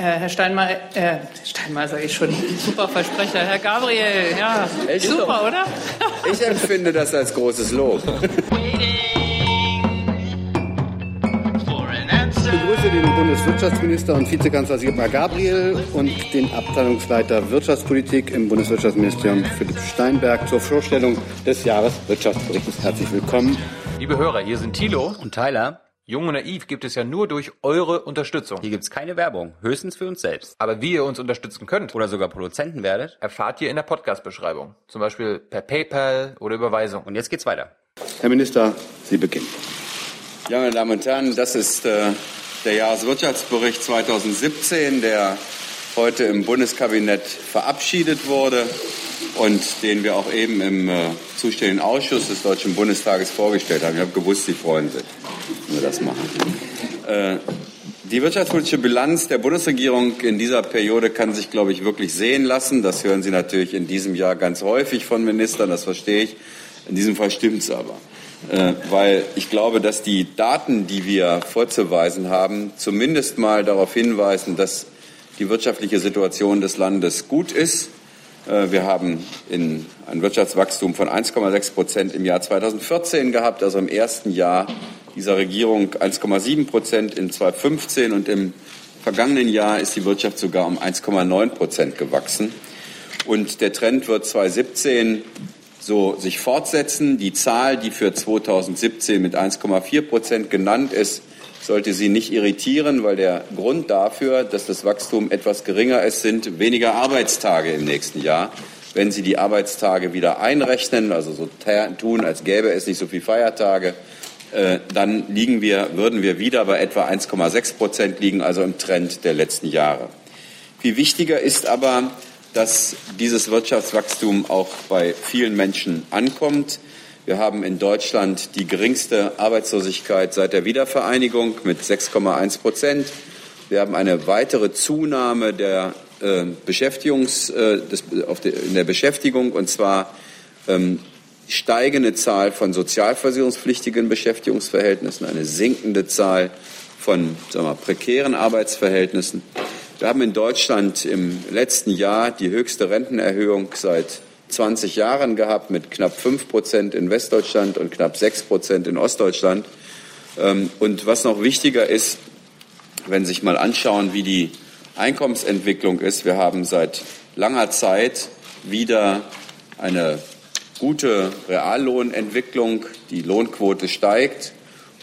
Herr Steinmeier, äh, Steinmeier sage ich schon, super Versprecher. Herr Gabriel, ja, Echt? super, oder? Ich empfinde das als großes Lob. Ich begrüße den Bundeswirtschaftsminister und Vizekanzler Sigmar Gabriel und den Abteilungsleiter Wirtschaftspolitik im Bundeswirtschaftsministerium Philipp Steinberg zur Vorstellung des Jahreswirtschaftsberichts. Herzlich willkommen. Liebe Hörer, hier sind Thilo und Tyler. Jung und Naiv gibt es ja nur durch eure Unterstützung. Hier gibt es keine Werbung, höchstens für uns selbst. Aber wie ihr uns unterstützen könnt oder sogar Produzenten werdet, erfahrt ihr in der Podcast-Beschreibung. Zum Beispiel per PayPal oder Überweisung. Und jetzt geht's weiter. Herr Minister, Sie beginnen. Ja, meine Damen und Herren, das ist äh, der Jahreswirtschaftsbericht 2017, der heute im Bundeskabinett verabschiedet wurde und den wir auch eben im äh, zuständigen Ausschuss des Deutschen Bundestages vorgestellt haben. Ich habe gewusst, Sie freuen sich, wenn wir das machen. Äh, die wirtschaftspolitische Bilanz der Bundesregierung in dieser Periode kann sich, glaube ich, wirklich sehen lassen. Das hören Sie natürlich in diesem Jahr ganz häufig von Ministern, das verstehe ich. In diesem Fall stimmt es aber. Äh, weil ich glaube, dass die Daten, die wir vorzuweisen haben, zumindest mal darauf hinweisen, dass die wirtschaftliche Situation des Landes gut ist wir haben in ein Wirtschaftswachstum von 1,6 Prozent im Jahr 2014 gehabt, also im ersten Jahr dieser Regierung 1,7 Prozent in 2015 und im vergangenen Jahr ist die Wirtschaft sogar um 1,9 Prozent gewachsen. Und der Trend wird 2017 so sich fortsetzen. Die Zahl, die für 2017 mit 1,4 Prozent genannt ist, sollte Sie nicht irritieren, weil der Grund dafür, dass das Wachstum etwas geringer ist, sind weniger Arbeitstage im nächsten Jahr. Wenn Sie die Arbeitstage wieder einrechnen, also so tun, als gäbe es nicht so viele Feiertage, äh, dann liegen wir, würden wir wieder bei etwa 1,6 Prozent liegen, also im Trend der letzten Jahre. Viel wichtiger ist aber, dass dieses Wirtschaftswachstum auch bei vielen Menschen ankommt. Wir haben in Deutschland die geringste Arbeitslosigkeit seit der Wiedervereinigung mit 6,1 Prozent. Wir haben eine weitere Zunahme der äh, Beschäftigungs, äh, des, de, in der Beschäftigung und zwar ähm, steigende Zahl von sozialversicherungspflichtigen Beschäftigungsverhältnissen, eine sinkende Zahl von wir, prekären Arbeitsverhältnissen. Wir haben in Deutschland im letzten Jahr die höchste Rentenerhöhung seit 20 Jahren gehabt mit knapp 5 Prozent in Westdeutschland und knapp 6 Prozent in Ostdeutschland. Ähm, und was noch wichtiger ist, wenn Sie sich mal anschauen, wie die Einkommensentwicklung ist, wir haben seit langer Zeit wieder eine gute Reallohnentwicklung. Die Lohnquote steigt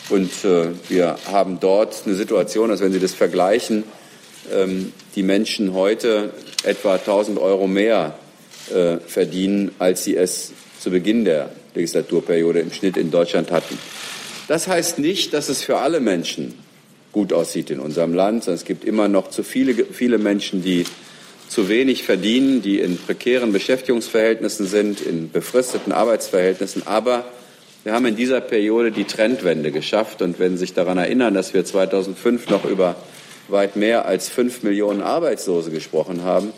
und äh, wir haben dort eine Situation, als wenn Sie das vergleichen, ähm, die Menschen heute etwa 1000 Euro mehr äh, verdienen, als sie es zu Beginn der Legislaturperiode im Schnitt in Deutschland hatten. Das heißt nicht, dass es für alle Menschen gut aussieht in unserem Land, sondern es gibt immer noch zu viele, viele Menschen, die zu wenig verdienen, die in prekären Beschäftigungsverhältnissen sind, in befristeten Arbeitsverhältnissen. Aber wir haben in dieser Periode die Trendwende geschafft. Und wenn Sie sich daran erinnern, dass wir 2005 noch über weit mehr als fünf Millionen Arbeitslose gesprochen haben,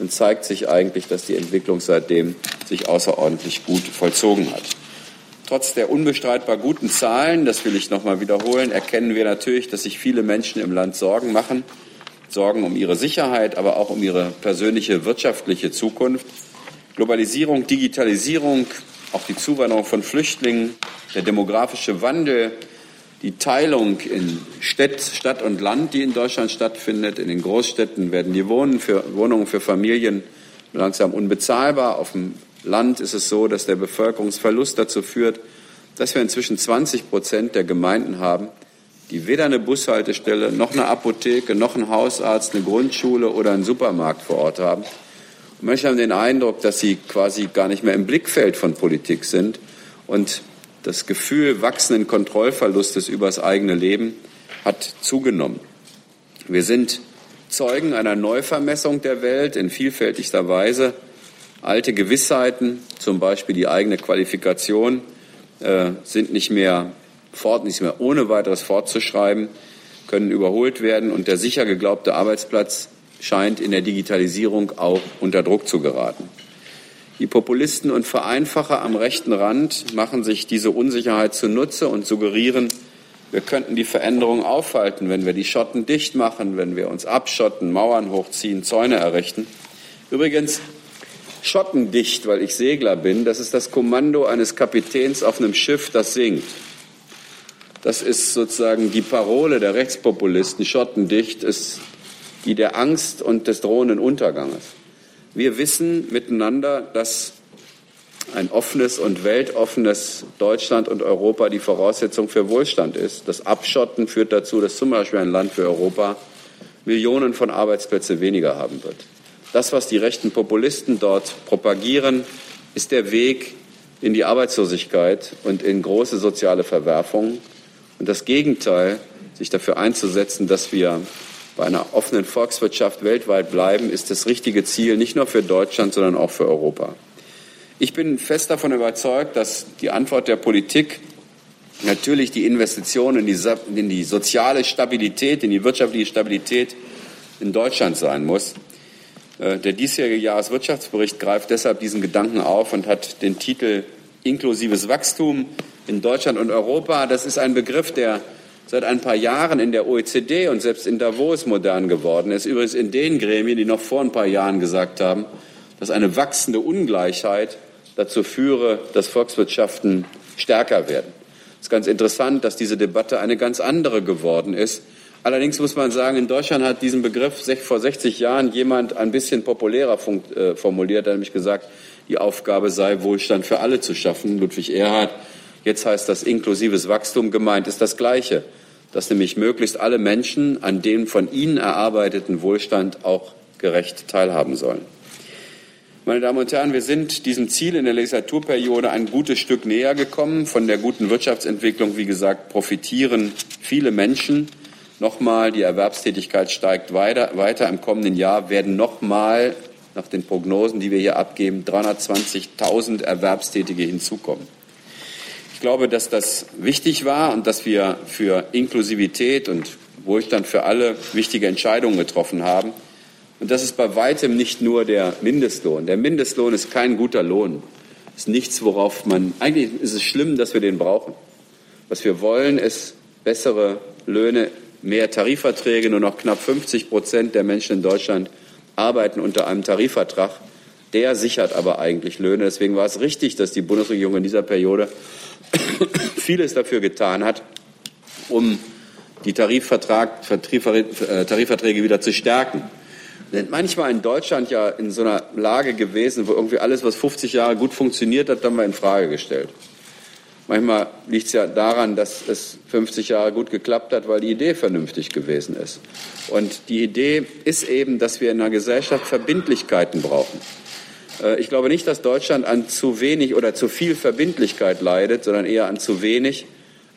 dann zeigt sich eigentlich, dass die Entwicklung seitdem sich außerordentlich gut vollzogen hat. Trotz der unbestreitbar guten Zahlen, das will ich noch mal wiederholen, erkennen wir natürlich, dass sich viele Menschen im Land Sorgen machen, Sorgen um ihre Sicherheit, aber auch um ihre persönliche wirtschaftliche Zukunft. Globalisierung, Digitalisierung, auch die Zuwanderung von Flüchtlingen, der demografische Wandel, die Teilung in Stadt, Stadt und Land, die in Deutschland stattfindet. In den Großstädten werden die Wohnen für, Wohnungen für Familien langsam unbezahlbar. Auf dem Land ist es so, dass der Bevölkerungsverlust dazu führt, dass wir inzwischen 20 Prozent der Gemeinden haben, die weder eine Bushaltestelle noch eine Apotheke noch einen Hausarzt, eine Grundschule oder einen Supermarkt vor Ort haben. Und manche haben den Eindruck, dass sie quasi gar nicht mehr im Blickfeld von Politik sind und das Gefühl wachsenden Kontrollverlustes über das eigene Leben hat zugenommen. Wir sind Zeugen einer Neuvermessung der Welt in vielfältigster Weise. Alte Gewissheiten, zum Beispiel die eigene Qualifikation, äh, sind nicht mehr fort, nicht mehr ohne weiteres fortzuschreiben, können überholt werden und der sicher geglaubte Arbeitsplatz scheint in der Digitalisierung auch unter Druck zu geraten. Die Populisten und Vereinfacher am rechten Rand machen sich diese Unsicherheit zunutze und suggerieren, Wir könnten die Veränderung aufhalten, wenn wir die Schotten dicht machen, wenn wir uns abschotten, Mauern hochziehen, Zäune errichten. Übrigens, schottendicht, weil ich Segler bin, das ist das Kommando eines Kapitäns auf einem Schiff, das sinkt. Das ist sozusagen die Parole der Rechtspopulisten. Schottendicht ist die der Angst und des drohenden Unterganges. Wir wissen miteinander, dass ein offenes und weltoffenes Deutschland und Europa die Voraussetzung für Wohlstand ist. Das Abschotten führt dazu, dass zum Beispiel ein Land wie Europa Millionen von Arbeitsplätzen weniger haben wird. Das, was die rechten Populisten dort propagieren, ist der Weg in die Arbeitslosigkeit und in große soziale Verwerfungen. Und das Gegenteil, sich dafür einzusetzen, dass wir bei einer offenen Volkswirtschaft weltweit bleiben, ist das richtige Ziel, nicht nur für Deutschland, sondern auch für Europa. Ich bin fest davon überzeugt, dass die Antwort der Politik natürlich die Investitionen in die, soziale Stabilität, in die wirtschaftliche Stabilität in Deutschland sein muss. Äh, der diesjährige Jahreswirtschaftsbericht greift deshalb diesen Gedanken auf und hat den Titel Inklusives Wachstum in Deutschland und Europa. Das ist ein Begriff, der seit ein paar Jahren in der OECD und selbst in Davos modern geworden ist. Übrigens in den Gremien, die noch vor ein paar Jahren gesagt haben, dass eine wachsende Ungleichheit dazu führe, dass Volkswirtschaften stärker werden. Es ist ganz interessant, dass diese Debatte eine ganz andere geworden ist. Allerdings muss man sagen, in Deutschland hat diesen Begriff vor 60 Jahren jemand ein bisschen populärer äh, formuliert, nämlich gesagt, die Aufgabe sei, Wohlstand für alle zu schaffen. Ludwig Erhard. Jetzt heißt das inklusives Wachstum gemeint ist das Gleiche dass nämlich möglichst alle Menschen an dem von ihnen erarbeiteten Wohlstand auch gerecht teilhaben sollen. Meine Damen und Herren, wir sind diesem Ziel in der Legislaturperiode ein gutes Stück näher gekommen. Von der guten Wirtschaftsentwicklung, wie gesagt, profitieren viele Menschen. Nochmal, die Erwerbstätigkeit steigt weiter. weiter. Im kommenden Jahr werden nochmal, nach den Prognosen, die wir hier abgeben, 320.000 Erwerbstätige hinzukommen. Ich glaube, dass das wichtig war und dass wir für Inklusivität und Wohlstand für alle wichtige Entscheidungen getroffen haben. Und das ist bei weitem nicht nur der Mindestlohn. Der Mindestlohn ist kein guter Lohn. Ist nichts, worauf man, eigentlich ist es schlimm, dass wir den brauchen. Was wir wollen, ist bessere Löhne, mehr Tarifverträge. Nur noch knapp 50 Prozent der Menschen in Deutschland arbeiten unter einem Tarifvertrag. Der sichert aber eigentlich Löhne. Deswegen war es richtig, dass die Bundesregierung in dieser Periode vieles dafür getan hat, um die Tarifvertrag, äh, Tarifverträge wieder zu stärken. Wir sind manchmal in Deutschland ja in so einer Lage gewesen, wo irgendwie alles, was 50 Jahre gut funktioniert hat, dann mal in Frage gestellt. Manchmal liegt es ja daran, dass es 50 Jahre gut geklappt hat, weil die Idee vernünftig gewesen ist. Und die Idee ist eben, dass wir in einer Gesellschaft Verbindlichkeiten brauchen. Äh, ich glaube nicht, dass Deutschland an zu wenig oder zu viel Verbindlichkeit leidet, sondern eher an zu wenig.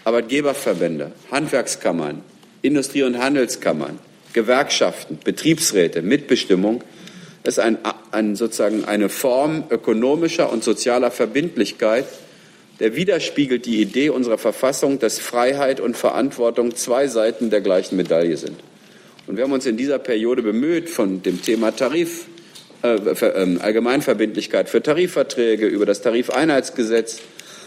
Arbeitgeberverbände, Handwerkskammern, Industrie- und Handelskammern, Gewerkschaften, Betriebsräte, Mitbestimmung ist ein, ein, sozusagen eine Form ökonomischer und sozialer Verbindlichkeit, der widerspiegelt die Idee unserer Verfassung, dass Freiheit und Verantwortung zwei Seiten der gleichen Medaille sind. Und wir haben uns in dieser Periode bemüht, von dem Thema Tarif Allgemeinverbindlichkeit für Tarifverträge, über das Tarifeinheitsgesetz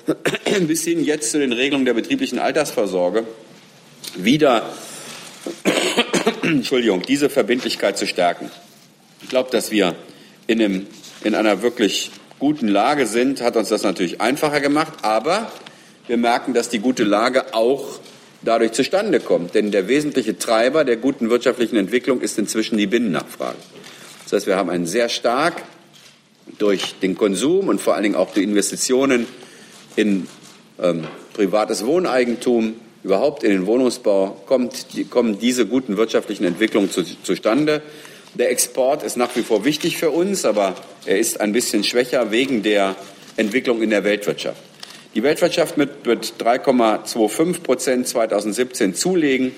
bis hin jetzt zu den Regelungen der betrieblichen Altersvorsorge wieder Entschuldigung, diese Verbindlichkeit zu stärken. Ich glaube, dass wir in, einem, in einer wirklich guten Lage sind, hat uns das natürlich einfacher gemacht, aber wir merken, dass die gute Lage auch dadurch zustande kommt. Denn der wesentliche Treiber der guten wirtschaftlichen Entwicklung ist inzwischen die Binnennachfrage. Das heißt, wir haben einen sehr stark durch den Konsum und vor allen Dingen auch durch Investitionen in ähm, privates Wohneigentum, überhaupt in den Wohnungsbau, kommt, die, kommen diese guten wirtschaftlichen Entwicklungen zu, zustande. Der Export ist nach wie vor wichtig für uns, aber er ist ein bisschen schwächer wegen der Entwicklung in der Weltwirtschaft. Die Weltwirtschaft wird 3,25 Prozent 2017 zulegen,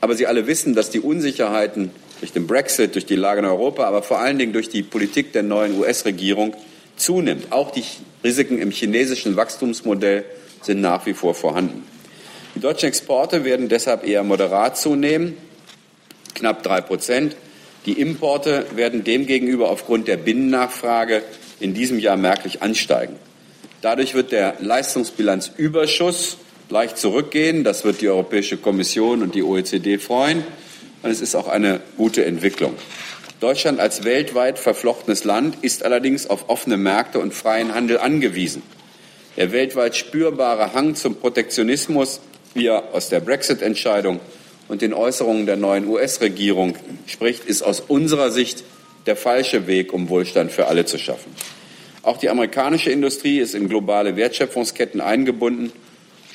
aber Sie alle wissen, dass die Unsicherheiten durch den Brexit, durch die Lage in Europa, aber vor allen Dingen durch die Politik der neuen US-Regierung zunimmt. Auch die Risiken im chinesischen Wachstumsmodell sind nach wie vor vorhanden. Die deutschen Exporte werden deshalb eher moderat zunehmen, knapp drei Prozent. Die Importe werden demgegenüber aufgrund der Binnennachfrage in diesem Jahr merklich ansteigen. Dadurch wird der Leistungsbilanzüberschuss leicht zurückgehen. Das wird die Europäische Kommission und die OECD freuen. Und es ist auch eine gute Entwicklung. Deutschland als weltweit verflochtenes Land ist allerdings auf offene Märkte und freien Handel angewiesen. Der weltweit spürbare Hang zum Protektionismus, wie er aus der Brexit-Entscheidung und den Äußerungen der neuen US-Regierung spricht, ist aus unserer Sicht der falsche Weg, um Wohlstand für alle zu schaffen. Auch die amerikanische Industrie ist in globale Wertschöpfungsketten eingebunden.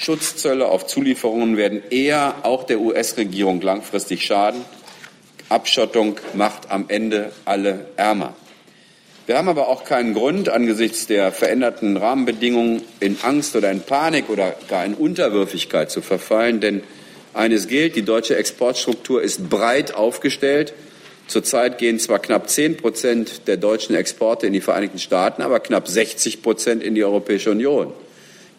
Schutzzölle auf Zulieferungen werden eher auch der US-Regierung langfristig schaden. Abschottung macht am Ende alle ärmer. Wir haben aber auch keinen Grund, angesichts der veränderten Rahmenbedingungen in Angst oder in Panik oder gar in Unterwürfigkeit zu verfallen. Denn eines gilt, die deutsche Exportstruktur ist breit aufgestellt. Zurzeit gehen zwar knapp zehn Prozent der deutschen Exporte in die Vereinigten Staaten, aber knapp 60 Prozent in die Europäische Union.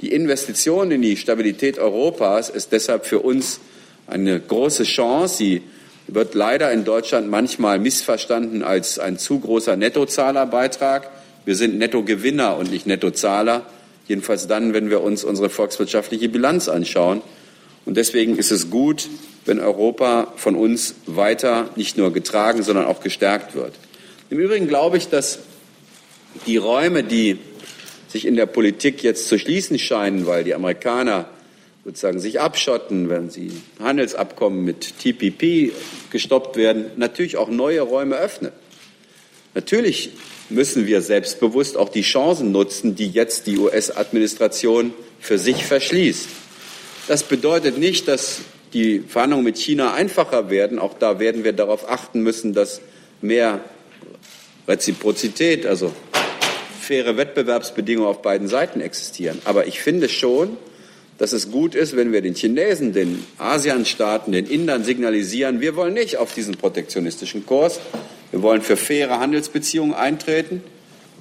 Die Investition in die Stabilität Europas ist deshalb für uns eine große Chance. Sie wird leider in Deutschland manchmal missverstanden als ein zu großer Nettozahlerbeitrag. Wir sind Nettogewinner und nicht Nettozahler, jedenfalls dann, wenn wir uns unsere volkswirtschaftliche Bilanz anschauen. Und deswegen ist es gut, wenn Europa von uns weiter nicht nur getragen, sondern auch gestärkt wird. Im Übrigen glaube ich, dass die Räume, die sich in der Politik jetzt zu schließen scheinen, weil die Amerikaner sozusagen sich abschotten, wenn sie Handelsabkommen mit TPP gestoppt werden, natürlich auch neue Räume öffnen. Natürlich müssen wir selbstbewusst auch die Chancen nutzen, die jetzt die US-Administration für sich verschließt. Das bedeutet nicht, dass die Verhandlungen mit China einfacher werden. Auch da werden wir darauf achten müssen, dass mehr Reziprozität, also faire Wettbewerbsbedingungen auf beiden Seiten existieren. Aber ich finde schon, dass es gut ist, wenn wir den Chinesen, den ASEAN-Staaten, den Indern signalisieren, wir wollen nicht auf diesen protektionistischen Kurs, wir wollen für faire Handelsbeziehungen eintreten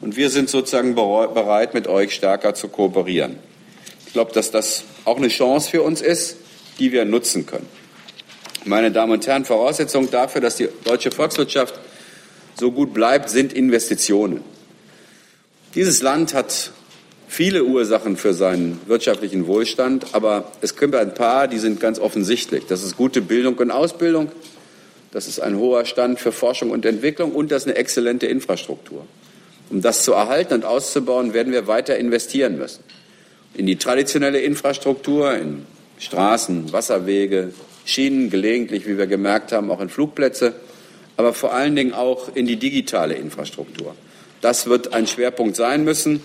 und wir sind sozusagen bereit, mit euch stärker zu kooperieren. Ich glaube, dass das auch eine Chance für uns ist, die wir nutzen können. Meine Damen und Herren, Voraussetzung dafür, dass die deutsche Volkswirtschaft so gut bleibt, sind Investitionen. Dieses Land hat viele Ursachen für seinen wirtschaftlichen Wohlstand, aber es gibt ein paar, die sind ganz offensichtlich. Das ist gute Bildung und Ausbildung, das ist ein hoher Stand für Forschung und Entwicklung und das ist eine exzellente Infrastruktur. Um das zu erhalten und auszubauen, werden wir weiter investieren müssen. In die traditionelle Infrastruktur, in Straßen, Wasserwege, Schienen, gelegentlich, wie wir gemerkt haben, auch in Flugplätze, aber vor allen Dingen auch in die digitale Infrastruktur. Das wird ein Schwerpunkt sein müssen.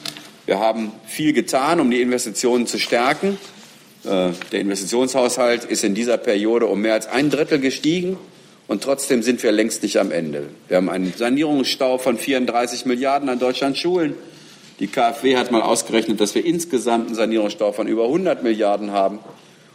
Wir haben viel getan, um die Investitionen zu stärken. Äh, der Investitionshaushalt ist in dieser Periode um mehr als ein Drittel gestiegen. Und trotzdem sind wir längst nicht am Ende. Wir haben einen Sanierungsstau von 34 Milliarden an Deutschlands Schulen. Die KfW hat mal ausgerechnet, dass wir insgesamt einen Sanierungsstau von über 100 Milliarden haben.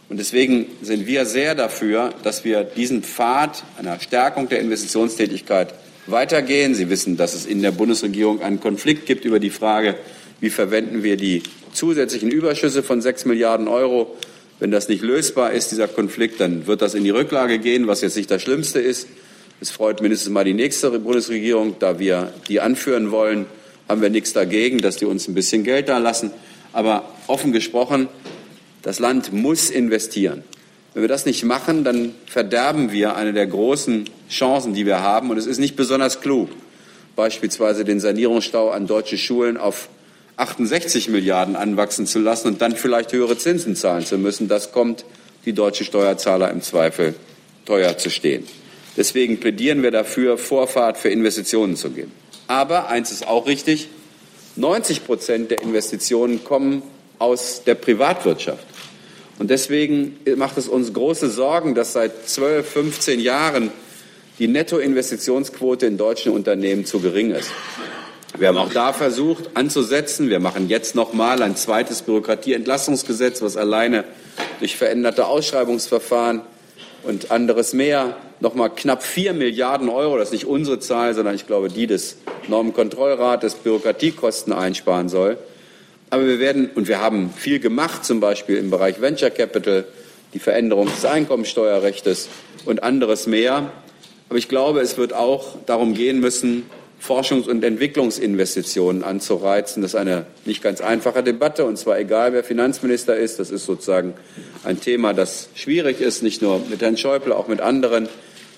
Und deswegen sind wir sehr dafür, dass wir diesen Pfad einer Stärkung der Investitionstätigkeit weitergehen. Sie wissen, dass es in der Bundesregierung einen Konflikt gibt über die Frage, wie verwenden wir die zusätzlichen Überschüsse von sechs Milliarden Euro. Wenn das nicht lösbar ist, dieser Konflikt, dann wird das in die Rücklage gehen, was jetzt nicht das Schlimmste ist. Es freut mindestens mal die nächste Bundesregierung, da wir die anführen wollen, haben wir nichts dagegen, dass die uns ein bisschen Geld da lassen. Aber offen gesprochen, das Land muss investieren. Wenn wir das nicht machen, dann verderben wir eine der großen Chancen, die wir haben. Und es ist nicht besonders klug, beispielsweise den Sanierungsstau an deutsche Schulen auf 68 Milliarden anwachsen zu lassen und dann vielleicht höhere Zinsen zahlen zu müssen. Das kommt die deutsche Steuerzahler im Zweifel teuer zu stehen. Deswegen plädieren wir dafür, Vorfahrt für Investitionen zu geben. Aber eins ist auch richtig, 90 Prozent der Investitionen kommen aus der Privatwirtschaft. Und deswegen macht es uns große Sorgen, dass seit 12, 15 Jahren die Nettoinvestitionsquote in deutschen Unternehmen zu gering ist. Wir haben auch da versucht anzusetzen. Wir machen jetzt noch mal ein zweites Bürokratieentlastungsgesetz, was alleine durch veränderte Ausschreibungsverfahren und anderes mehr noch mal knapp vier Milliarden Euro, das ist nicht unsere Zahl, sondern ich glaube die des Normenkontrollrates, Bürokratiekosten einsparen soll. Aber wir werden, und wir haben viel gemacht, zum Beispiel im Bereich Venture Capital, die Veränderung des Einkommensteuerrechts und anderes mehr. Aber ich glaube, es wird auch darum gehen müssen, Forschungs- und Entwicklungsinvestitionen anzureizen. Das ist eine nicht ganz einfache Debatte, und zwar egal, wer Finanzminister ist. Das ist sozusagen ein Thema, das schwierig ist, nicht nur mit Herrn Schäuble, auch mit anderen.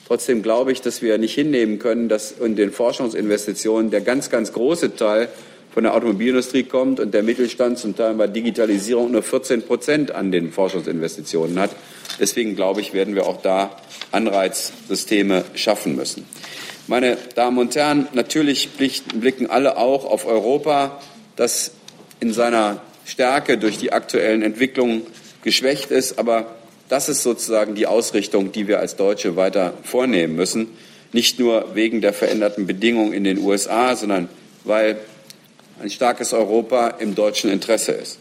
Trotzdem glaube ich, dass wir nicht hinnehmen können, dass in den Forschungsinvestitionen der ganz, ganz große Teil von der Automobilindustrie kommt und der Mittelstand zum Teil bei Digitalisierung nur 14 Prozent an den Forschungsinvestitionen hat. Deswegen glaube ich, werden wir auch da Anreizsysteme schaffen müssen. Meine Damen und Herren, natürlich blicken alle auch auf Europa, das in seiner Stärke durch die aktuellen Entwicklungen geschwächt ist. Aber das ist sozusagen die Ausrichtung, die wir als Deutsche weiter vornehmen müssen. Nicht nur wegen der veränderten Bedingungen in den USA, sondern weil ein starkes Europa im deutschen Interesse ist.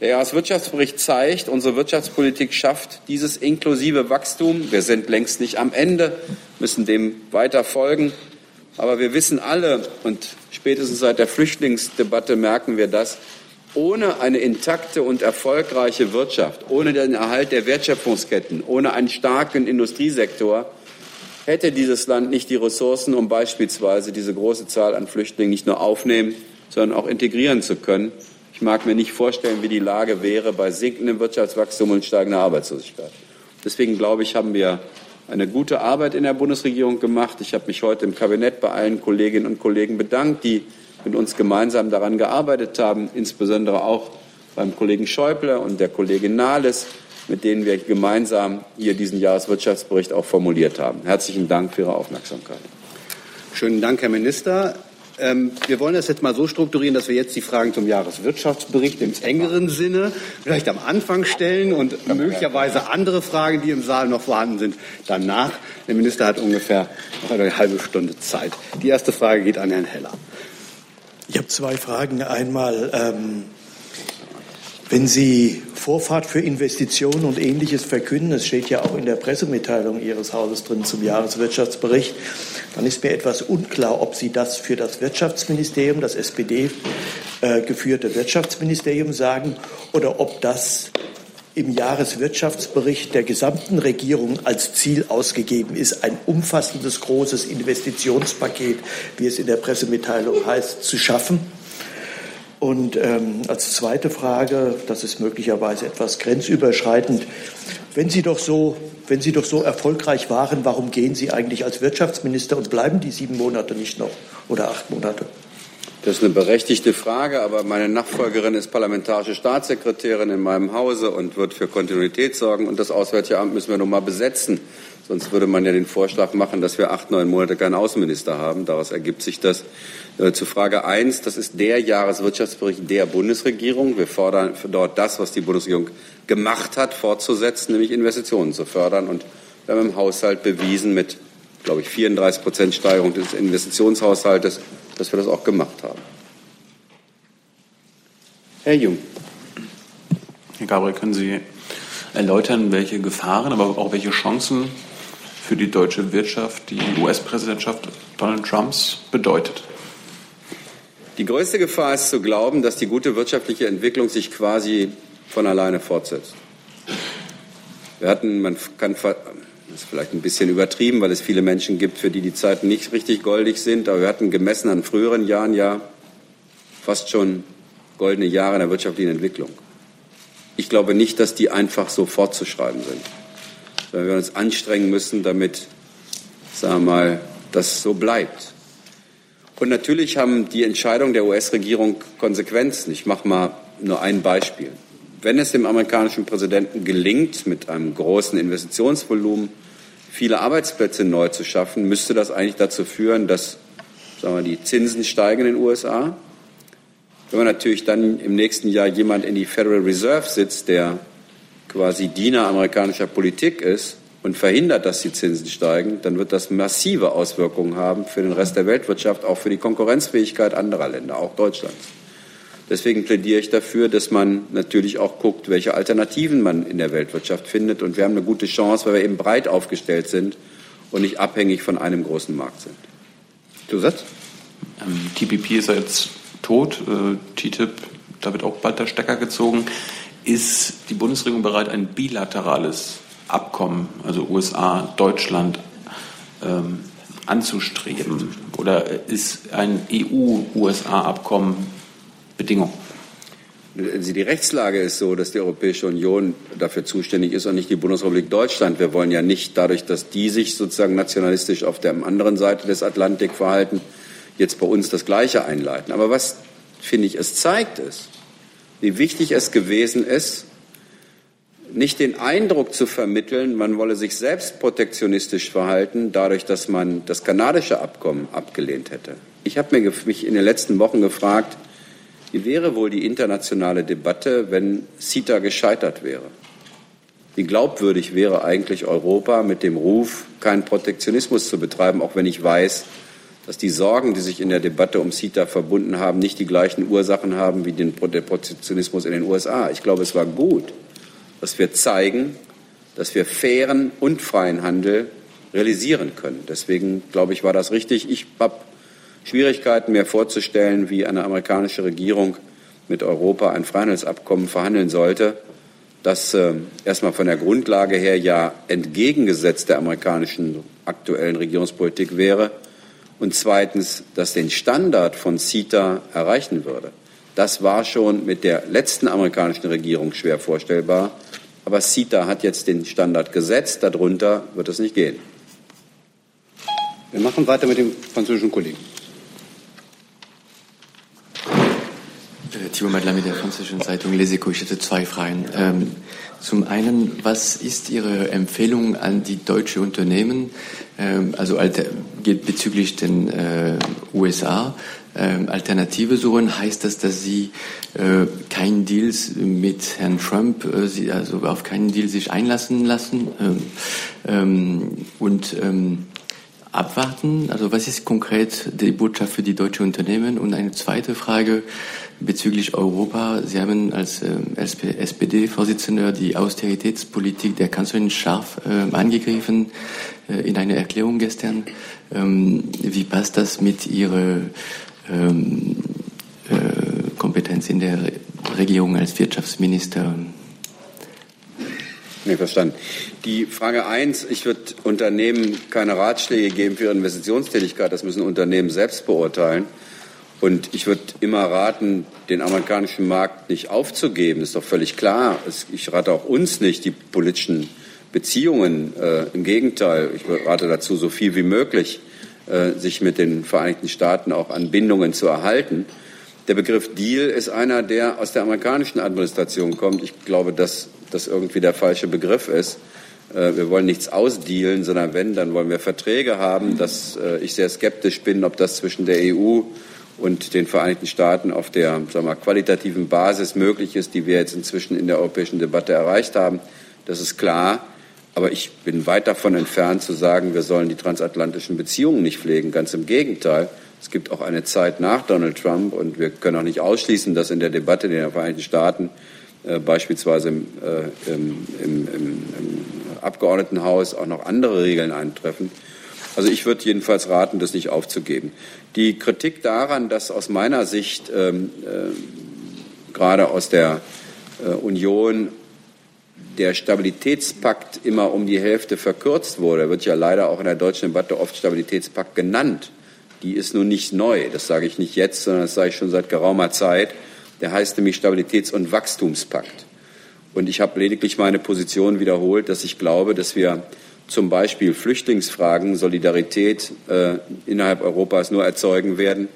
Der Jahreswirtschaftsbericht zeigt, unsere Wirtschaftspolitik schafft dieses inklusive Wachstum. Wir sind längst nicht am Ende, müssen dem weiter folgen. Aber wir wissen alle, und spätestens seit der Flüchtlingsdebatte merken wir das, ohne eine intakte und erfolgreiche Wirtschaft, ohne den Erhalt der Wertschöpfungsketten, ohne einen starken Industriesektor hätte dieses Land nicht die Ressourcen, um beispielsweise diese große Zahl an Flüchtlingen nicht nur aufnehmen, sondern auch integrieren zu können. Ich mag mir nicht vorstellen, wie die Lage wäre bei sinkendem Wirtschaftswachstum und steigender Arbeitslosigkeit. Deswegen glaube ich, haben wir eine gute Arbeit in der Bundesregierung gemacht. Ich habe mich heute im Kabinett bei allen Kolleginnen und Kollegen bedankt, die mit uns gemeinsam daran gearbeitet haben, insbesondere auch beim Kollegen Schäuble und der Kollegin Nahles, mit denen wir gemeinsam hier diesen Jahreswirtschaftsbericht auch formuliert haben. Herzlichen Dank für Ihre Aufmerksamkeit. Schönen Dank, Herr Minister. Ähm, wir wollen das jetzt mal so strukturieren, dass wir jetzt die Fragen zum Jahreswirtschaftsbericht im engeren Sinne vielleicht am Anfang stellen und möglicherweise andere Fragen, die im Saal noch vorhanden sind, danach. Der Minister hat ungefähr noch eine halbe Stunde Zeit. Die erste Frage geht an Herrn Heller. Ich habe zwei Fragen. Einmal, ähm, wenn Sie Vorfahrt für Investitionen und Ähnliches verkünden, es steht ja auch in der Pressemitteilung Ihres Hauses drin zum Jahreswirtschaftsbericht, dann ist mir etwas unklar, ob Sie das für das Wirtschaftsministerium, das SPD äh, geführte Wirtschaftsministerium sagen, oder ob das im Jahreswirtschaftsbericht der gesamten Regierung als Ziel ausgegeben ist, ein umfassendes, großes Investitionspaket, wie es in der Pressemitteilung heißt, zu schaffen. Und ähm, als zweite Frage, das ist möglicherweise etwas grenzüberschreitend, wenn Sie doch so, wenn Sie doch so erfolgreich waren, warum gehen Sie eigentlich als Wirtschaftsminister und bleiben die sieben Monate nicht noch oder acht Monate? Das ist eine berechtigte Frage, aber meine Nachfolgerin ist parlamentarische Staatssekretärin in meinem Hause und wird für Kontinuität sorgen. Und das Auswärtige Amt müssen wir noch mal besetzen. Sonst würde man ja den Vorschlag machen, dass wir acht, neun Monate keinen Außenminister haben. Daraus ergibt sich das. Äh, zu Frage eins: Das ist der Jahreswirtschaftsbericht der Bundesregierung. Wir fordern dort das, was die Bundesregierung gemacht hat, fortzusetzen, nämlich Investitionen zu fördern. Und wir haben im Haushalt bewiesen mit, glaube ich, 34 Prozent Steigerung des Investitionshaushaltes, dass wir das auch gemacht haben. Herr Jung. Herr Gabriel, können Sie erläutern, welche Gefahren, aber auch welche Chancen für die deutsche Wirtschaft die US-Präsidentschaft Donald Trumps bedeutet? Die größte Gefahr ist zu glauben, dass die gute wirtschaftliche Entwicklung sich quasi von alleine fortsetzt. Wir hatten, man kann das ist vielleicht ein bisschen übertrieben, weil es viele Menschen gibt, für die die Zeiten nicht richtig goldig sind. Aber wir hatten gemessen an früheren Jahren ja fast schon goldene Jahre in der wirtschaftlichen Entwicklung. Ich glaube nicht, dass die einfach so fortzuschreiben sind. Sondern wir uns anstrengen müssen, damit, sagen wir mal, das so bleibt. Und natürlich haben die Entscheidungen der US-Regierung Konsequenzen. Ich mache mal nur ein Beispiel. Wenn es dem amerikanischen Präsidenten gelingt, mit einem großen Investitionsvolumen viele Arbeitsplätze neu zu schaffen, müsste das eigentlich dazu führen, dass sagen wir, die Zinsen steigen in den USA. Wenn man natürlich dann im nächsten Jahr jemand in die Federal Reserve sitzt, der quasi Diener amerikanischer Politik ist und verhindert, dass die Zinsen steigen, dann wird das massive Auswirkungen haben für den Rest der Weltwirtschaft, auch für die Konkurrenzfähigkeit anderer Länder, auch Deutschlands. Deswegen plädiere ich dafür, dass man natürlich auch guckt, welche Alternativen man in der Weltwirtschaft findet. Und wir haben eine gute Chance, weil wir eben breit aufgestellt sind und nicht abhängig von einem großen Markt sind. Zusatz? Ähm, TPP ist ja jetzt tot. Äh, TTIP, da wird auch bald der Stecker gezogen. Ist die Bundesregierung bereit, ein bilaterales Abkommen, also USA, Deutschland, ähm, anzustreben? Oder ist ein EU-USA-Abkommen Bedingung? Die Rechtslage ist so, dass die Europäische Union dafür zuständig ist und nicht die Bundesrepublik Deutschland. Wir wollen ja nicht dadurch, dass die sich sozusagen nationalistisch auf der anderen Seite des Atlantik verhalten, jetzt bei uns das Gleiche einleiten. Aber was, finde ich, es zeigt, ist, wie wichtig es gewesen ist, nicht den Eindruck zu vermitteln, man wolle sich selbst protektionistisch verhalten, dadurch, dass man das kanadische Abkommen abgelehnt hätte. Ich habe mich in den letzten Wochen gefragt, wie wäre wohl die internationale Debatte, wenn CETA gescheitert wäre? Wie glaubwürdig wäre eigentlich Europa mit dem Ruf, keinen Protektionismus zu betreiben, auch wenn ich weiß, dass die Sorgen, die sich in der Debatte um CETA verbunden haben, nicht die gleichen Ursachen haben wie den Protektionismus in den USA. Ich glaube, es war gut, dass wir zeigen, dass wir fairen und freien Handel realisieren können. Deswegen glaube ich, war das richtig. Ich habe Schwierigkeiten, mir vorzustellen, wie eine amerikanische Regierung mit Europa ein Freihandelsabkommen verhandeln sollte, das äh, erstmal von der Grundlage her ja entgegengesetzt der amerikanischen aktuellen Regierungspolitik wäre und zweitens, das den Standard von CETA erreichen würde. Das war schon mit der letzten amerikanischen Regierung schwer vorstellbar, aber CETA hat jetzt den Standard gesetzt, darunter wird es nicht gehen. Wir machen weiter mit dem französischen Kollegen. Äh, Thibaut Madlami der französischen Zeitung Les Echos. Ich hätte zwei Fragen. Ähm, zum einen, was ist Ihre Empfehlung an die deutsche Unternehmen, ähm, also alter, bezüglich den äh, USA? Ähm, Alternative suchen, heißt das, dass Sie äh, keinen Deals mit Herrn Trump, äh, Sie also auf keinen Deal sich einlassen lassen ähm, ähm, und ähm, abwarten? Also was ist konkret die Botschaft für die deutschen Unternehmen? Und eine zweite Frage, bezüglich Europa. Sie haben als äh, SPD-Vorsitzender die Austeritätspolitik der Kanzlerin scharf äh, angegriffen äh, in einer Erklärung gestern. Ähm, wie passt das mit Ihrer ähm, äh, Kompetenz in der Regierung als Wirtschaftsminister? Nee, verstanden. Die Frage eins: ich würde Unternehmen keine Ratschläge geben für ihre Investitionstätigkeit, das müssen Unternehmen selbst beurteilen. Und ich würde immer raten, den amerikanischen Markt nicht aufzugeben. Das ist doch völlig klar. Ich rate auch uns nicht, die politischen Beziehungen. Äh, Im Gegenteil, ich rate dazu, so viel wie möglich äh, sich mit den Vereinigten Staaten auch an Bindungen zu erhalten. Der Begriff Deal ist einer, der aus der amerikanischen Administration kommt. Ich glaube, dass das irgendwie der falsche Begriff ist. Äh, wir wollen nichts ausdealen, sondern wenn, dann wollen wir Verträge haben, dass äh, ich sehr skeptisch bin, ob das zwischen der EU und den Vereinigten Staaten auf der sagen wir, qualitativen Basis möglich ist, die wir jetzt inzwischen in der europäischen Debatte erreicht haben. Das ist klar. Aber ich bin weit davon entfernt zu sagen, wir sollen die transatlantischen Beziehungen nicht pflegen. Ganz im Gegenteil. Es gibt auch eine Zeit nach Donald Trump und wir können auch nicht ausschließen, dass in der Debatte in den Vereinigten Staaten äh, beispielsweise im, äh, im, im, im, Abgeordnetenhaus auch noch andere Regeln eintreffen. Also ich würde jedenfalls raten, das nicht aufzugeben. Die Kritik daran, dass aus meiner Sicht ähm, äh, gerade aus der äh, Union der Stabilitätspakt immer um die Hälfte verkürzt wurde, wird ja leider auch in der deutschen Debatte oft Stabilitätspakt genannt. Die ist nun nicht neu. Das sage ich nicht jetzt, sondern das sage ich schon seit geraumer Zeit. Der heißt nämlich Stabilitäts- und Wachstumspakt. Und ich habe lediglich meine Position wiederholt, dass ich glaube, dass wir zum Beispiel Flüchtlingsfragen, Solidarität äh, innerhalb Europas nur erzeugen werden,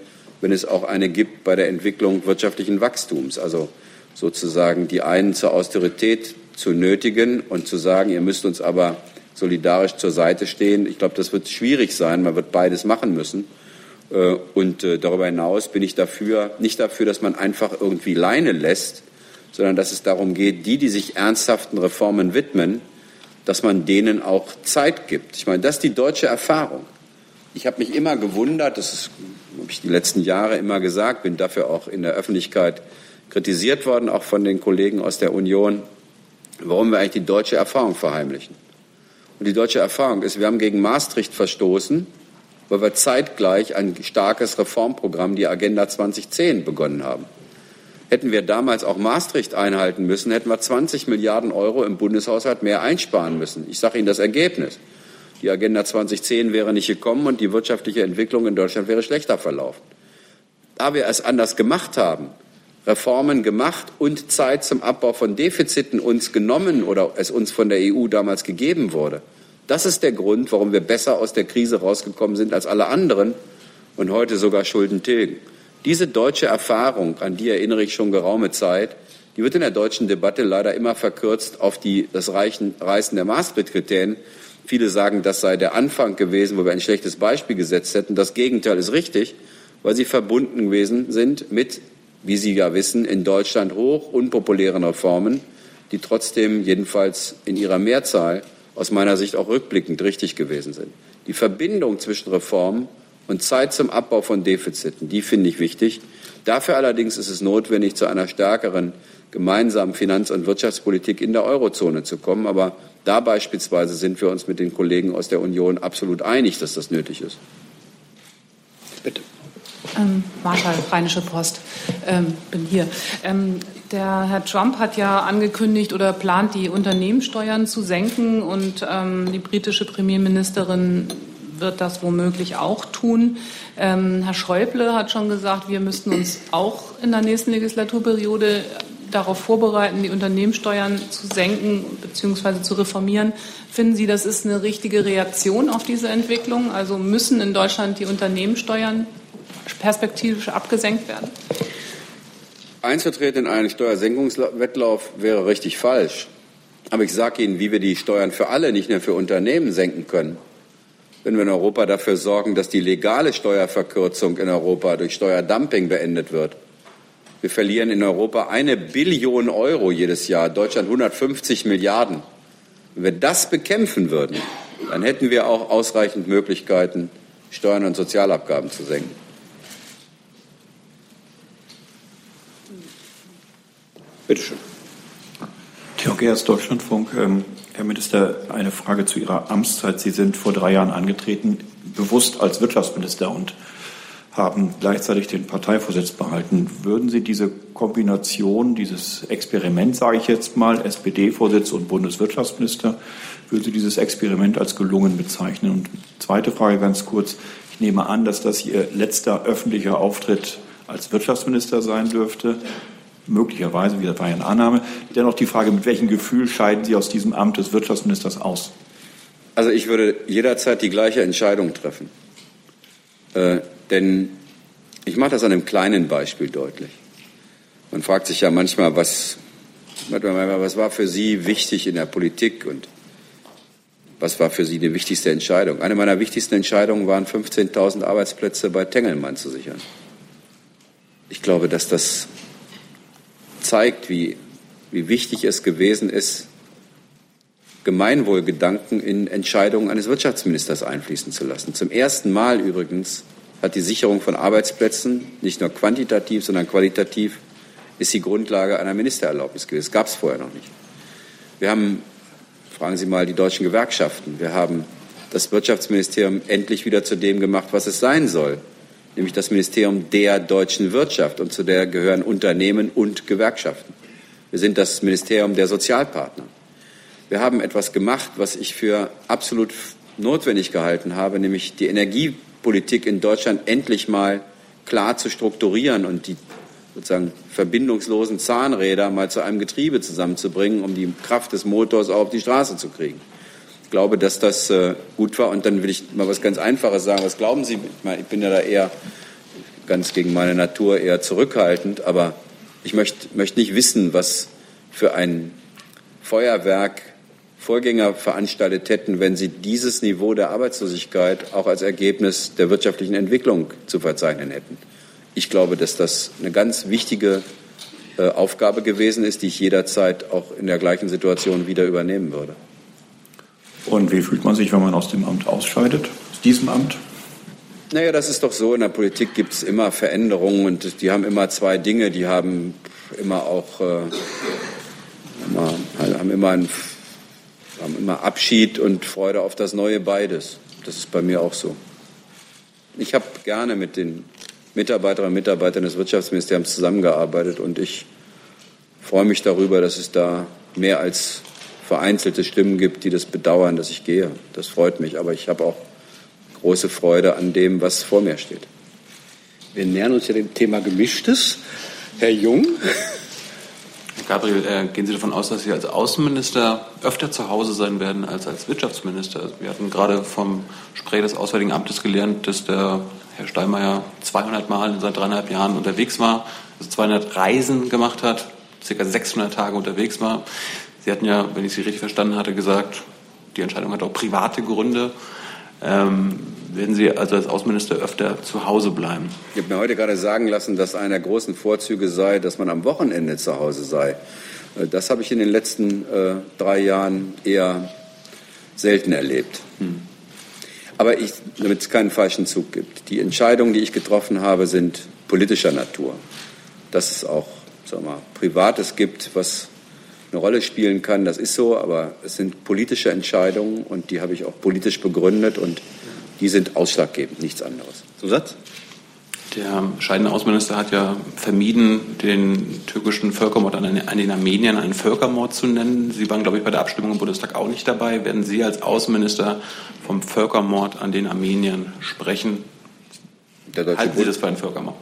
wenn es auch eine gibt bei der Entwicklung wirtschaftlichen Wachstums. Also sozusagen die einen zur Austerität zu nötigen und zu sagen, ihr müsst uns aber solidarisch zur Seite stehen. Ich glaube, das wird schwierig sein. Man wird beides machen müssen. Äh, und äh, darüber hinaus bin ich dafür, nicht dafür, dass man einfach irgendwie Leine lässt, sondern dass es darum geht, die, die sich ernsthaften Reformen widmen, dass man denen auch Zeit gibt. Ich meine, das ist die deutsche Erfahrung. Ich habe mich immer gewundert, das habe ich die letzten Jahre immer gesagt, bin dafür auch in der Öffentlichkeit kritisiert worden, auch von den Kollegen aus der Union, warum wir eigentlich die deutsche Erfahrung verheimlichen. Und die deutsche Erfahrung ist, wir haben gegen Maastricht verstoßen, weil wir zeitgleich ein starkes Reformprogramm, die Agenda 2010, begonnen haben. Hätten wir damals auch Maastricht einhalten müssen, hätten wir 20 Milliarden Euro im Bundeshaushalt mehr einsparen müssen. Ich sage Ihnen das Ergebnis. Die Agenda 2010 wäre nicht gekommen und die wirtschaftliche Entwicklung in Deutschland wäre schlechter verlaufen. Da wir es anders gemacht haben, Reformen gemacht und Zeit zum Abbau von Defiziten uns genommen oder es uns von der EU damals gegeben wurde, das ist der Grund, warum wir besser aus der Krise rausgekommen sind als alle anderen und heute sogar Schulden tilgen. Diese deutsche Erfahrung, an die erinnere ich schon geraume Zeit, die wird in der deutschen Debatte leider immer verkürzt auf die, das Reichen, Reißen der Maastricht-Kriterien. Viele sagen, das sei der Anfang gewesen, wo wir ein schlechtes Beispiel gesetzt hätten. Das Gegenteil ist richtig, weil sie verbunden gewesen sind mit, wie Sie ja wissen, in Deutschland hoch unpopulären Reformen, die trotzdem jedenfalls in ihrer Mehrzahl aus meiner Sicht auch rückblickend richtig gewesen sind. Die Verbindung zwischen Reformen und Zeit zum Abbau von Defiziten, die finde ich wichtig. Dafür allerdings ist es notwendig, zu einer stärkeren gemeinsamen Finanz- und Wirtschaftspolitik in der Eurozone zu kommen. Aber da beispielsweise sind wir uns mit den Kollegen aus der Union absolut einig, dass das nötig ist. Ähm, Martha, Rheinische Post. Ähm, bin hier. Ähm, der Herr Trump hat ja angekündigt oder plant, die Unternehmenssteuern zu senken und ähm, die britische Premierministerin wird das womöglich auch tun. Ähm, Herr Schäuble hat schon gesagt, wir müssten uns auch in der nächsten Legislaturperiode darauf vorbereiten, die Unternehmenssteuern zu senken bzw. zu reformieren. Finden Sie, das ist eine richtige Reaktion auf diese Entwicklung? Also müssen in Deutschland die Unternehmenssteuern perspektivisch abgesenkt werden? Einzutreten in einen Steuersenkungswettlauf wäre richtig falsch. Aber ich sage Ihnen, wie wir die Steuern für alle, nicht nur für Unternehmen senken können. Wenn wir in Europa dafür sorgen, dass die legale Steuerverkürzung in Europa durch Steuerdumping beendet wird. Wir verlieren in Europa eine Billion Euro jedes Jahr, Deutschland 150 Milliarden. Wenn wir das bekämpfen würden, dann hätten wir auch ausreichend Möglichkeiten, Steuern und Sozialabgaben zu senken. Bitte schön. Theo Gers, Deutschlandfunk. Ähm, Herr Minister, eine Frage zu Ihrer Amtszeit. Sie sind vor drei Jahren angetreten, bewusst als Wirtschaftsminister und haben gleichzeitig den Parteivorsitz behalten. Würden Sie diese Kombination, dieses Experiment, sage ich jetzt mal, SPD-Vorsitz und Bundeswirtschaftsminister, würden Sie dieses Experiment als gelungen bezeichnen? Und zweite Frage ganz kurz. Ich nehme an, dass das Ihr letzter öffentlicher Auftritt als Wirtschaftsminister sein dürfte möglicherweise, wie das war ja eine Annahme. Dennoch die Frage, mit welchem Gefühl scheiden Sie aus diesem Amt des Wirtschaftsministers aus? Also ich würde jederzeit die gleiche Entscheidung treffen. Äh, denn ich mache das an einem kleinen Beispiel deutlich. Man fragt sich ja manchmal, was, was war für Sie wichtig in der Politik und was war für Sie die wichtigste Entscheidung? Eine meiner wichtigsten Entscheidungen waren, 15.000 Arbeitsplätze bei Tengelmann zu sichern. Ich glaube, dass das zeigt, wie, wie wichtig es gewesen ist, Gemeinwohlgedanken in Entscheidungen eines Wirtschaftsministers einfließen zu lassen. Zum ersten Mal übrigens hat die Sicherung von Arbeitsplätzen nicht nur quantitativ, sondern qualitativ ist die Grundlage einer Ministererlaubnis gewesen. Das gab es vorher noch nicht. Wir haben, fragen Sie mal die deutschen Gewerkschaften, wir haben das Wirtschaftsministerium endlich wieder zu dem gemacht, was es sein soll, nämlich das Ministerium der deutschen Wirtschaft. Und zu der gehören Unternehmen und Gewerkschaften. Wir sind das Ministerium der Sozialpartner. Wir haben etwas gemacht, was ich für absolut notwendig gehalten habe, nämlich die Energiepolitik in Deutschland endlich mal klar zu strukturieren und die sozusagen verbindungslosen Zahnräder mal zu einem Getriebe zusammenzubringen, um die Kraft des Motors auch auf die Straße zu kriegen. Ich glaube, dass das äh, gut war. Und dann will ich mal was ganz Einfaches sagen. Was glauben Sie? Ich bin ja da eher ganz gegen meine Natur eher zurückhaltend, aber ich möchte, möchte nicht wissen, was für ein Feuerwerk Vorgänger veranstaltet hätten, wenn sie dieses Niveau der Arbeitslosigkeit auch als Ergebnis der wirtschaftlichen Entwicklung zu verzeichnen hätten. Ich glaube, dass das eine ganz wichtige äh, Aufgabe gewesen ist, die ich jederzeit auch in der gleichen Situation wieder übernehmen würde. Und wie fühlt man sich, wenn man aus dem Amt ausscheidet, aus diesem Amt? Naja, das ist doch so. In der Politik gibt es immer Veränderungen und die haben immer zwei Dinge. Die haben immer auch äh, immer, haben, immer ein, haben immer Abschied und Freude auf das Neue beides. Das ist bei mir auch so. Ich habe gerne mit den Mitarbeiterinnen und Mitarbeitern des Wirtschaftsministeriums zusammengearbeitet und ich freue mich darüber, dass es da mehr als vereinzelte Stimmen gibt, die das bedauern, dass ich gehe. Das freut mich. Aber ich habe auch große Freude an dem, was vor mir steht. Wir nähern uns ja dem Thema Gemischtes. Herr Jung. Gabriel, äh, gehen Sie davon aus, dass Sie als Außenminister öfter zu Hause sein werden als als Wirtschaftsminister? Also wir hatten gerade vom Sprecher des Auswärtigen Amtes gelernt, dass der Herr Steinmeier 200 Mal in seinen dreieinhalb Jahren unterwegs war, also 200 Reisen gemacht hat, circa 600 Tage unterwegs war. Sie hatten ja, wenn ich Sie richtig verstanden hatte, gesagt, die Entscheidung hat auch private Gründe. Ähm, werden Sie also als Außenminister öfter zu Hause bleiben? Ich habe mir heute gerade sagen lassen, dass einer der großen Vorzüge sei, dass man am Wochenende zu Hause sei. Äh, das habe ich in den letzten äh, drei Jahren eher selten erlebt. Hm. Aber ich, damit es keinen falschen Zug gibt, die Entscheidungen, die ich getroffen habe, sind politischer Natur. Dass es auch sagen wir, Privates gibt, was eine Rolle spielen kann, das ist so, aber es sind politische Entscheidungen und die habe ich auch politisch begründet und die sind ausschlaggebend, nichts anderes. Zusatz? Der scheidende Außenminister hat ja vermieden, den türkischen Völkermord an den Armeniern einen Völkermord zu nennen. Sie waren, glaube ich, bei der Abstimmung im Bundestag auch nicht dabei. Werden Sie als Außenminister vom Völkermord an den Armeniern sprechen? Halten Sie das für einen Völkermord?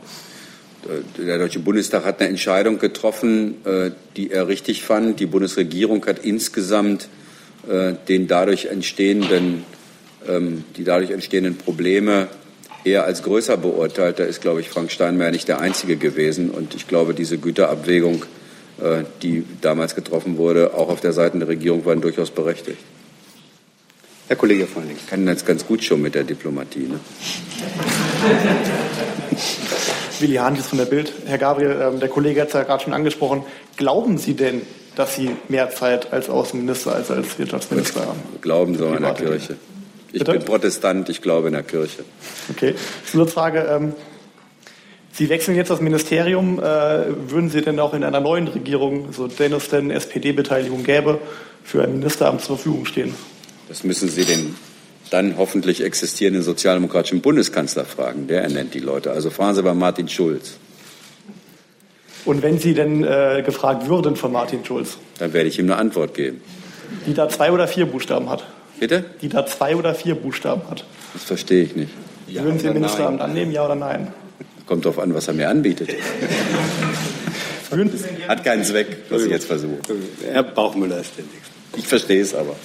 Der Deutsche Bundestag hat eine Entscheidung getroffen, äh, die er richtig fand. Die Bundesregierung hat insgesamt äh, den dadurch entstehenden, ähm, die dadurch entstehenden Probleme eher als größer beurteilt. Da ist, glaube ich, Frank Steinmeier nicht der Einzige gewesen. Und ich glaube, diese Güterabwägung, äh, die damals getroffen wurde, auch auf der Seite der Regierung, war durchaus berechtigt. Herr Kollege von Ich kann jetzt ganz gut schon mit der Diplomatie. Ne? Willi Hahnkes von der Bild. Herr Gabriel, ähm, der Kollege hat es ja gerade schon angesprochen. Glauben Sie denn, dass Sie mehr Zeit als Außenminister als als Wirtschaftsminister haben? Glauben Sie an der Kirche. Ich Bitte? bin Protestant, ich glaube in der Kirche. Okay. Zusatzfrage. Ähm, Sie wechseln jetzt das Ministerium. Äh, würden Sie denn auch in einer neuen Regierung, so denn es denn SPD-Beteiligung gäbe, für ein Ministeramt zur Verfügung stehen? Das müssen Sie den dann hoffentlich existierenden sozialdemokratischen Bundeskanzler fragen. Der ernennt die Leute. Also fragen Sie bei Martin Schulz. Und wenn Sie denn äh, gefragt würden von Martin Schulz? Dann werde ich ihm eine Antwort geben. Die da zwei oder vier Buchstaben hat. Bitte? Die da zwei oder vier Buchstaben hat. Das verstehe ich nicht. Ja würden Sie ein Ministeramt nein. annehmen, ja oder nein? Kommt darauf an, was er mir anbietet. Hat keinen Zweck, was ich jetzt versuche. Herr Bauchmüller ist der Nächste. Ich verstehe es aber.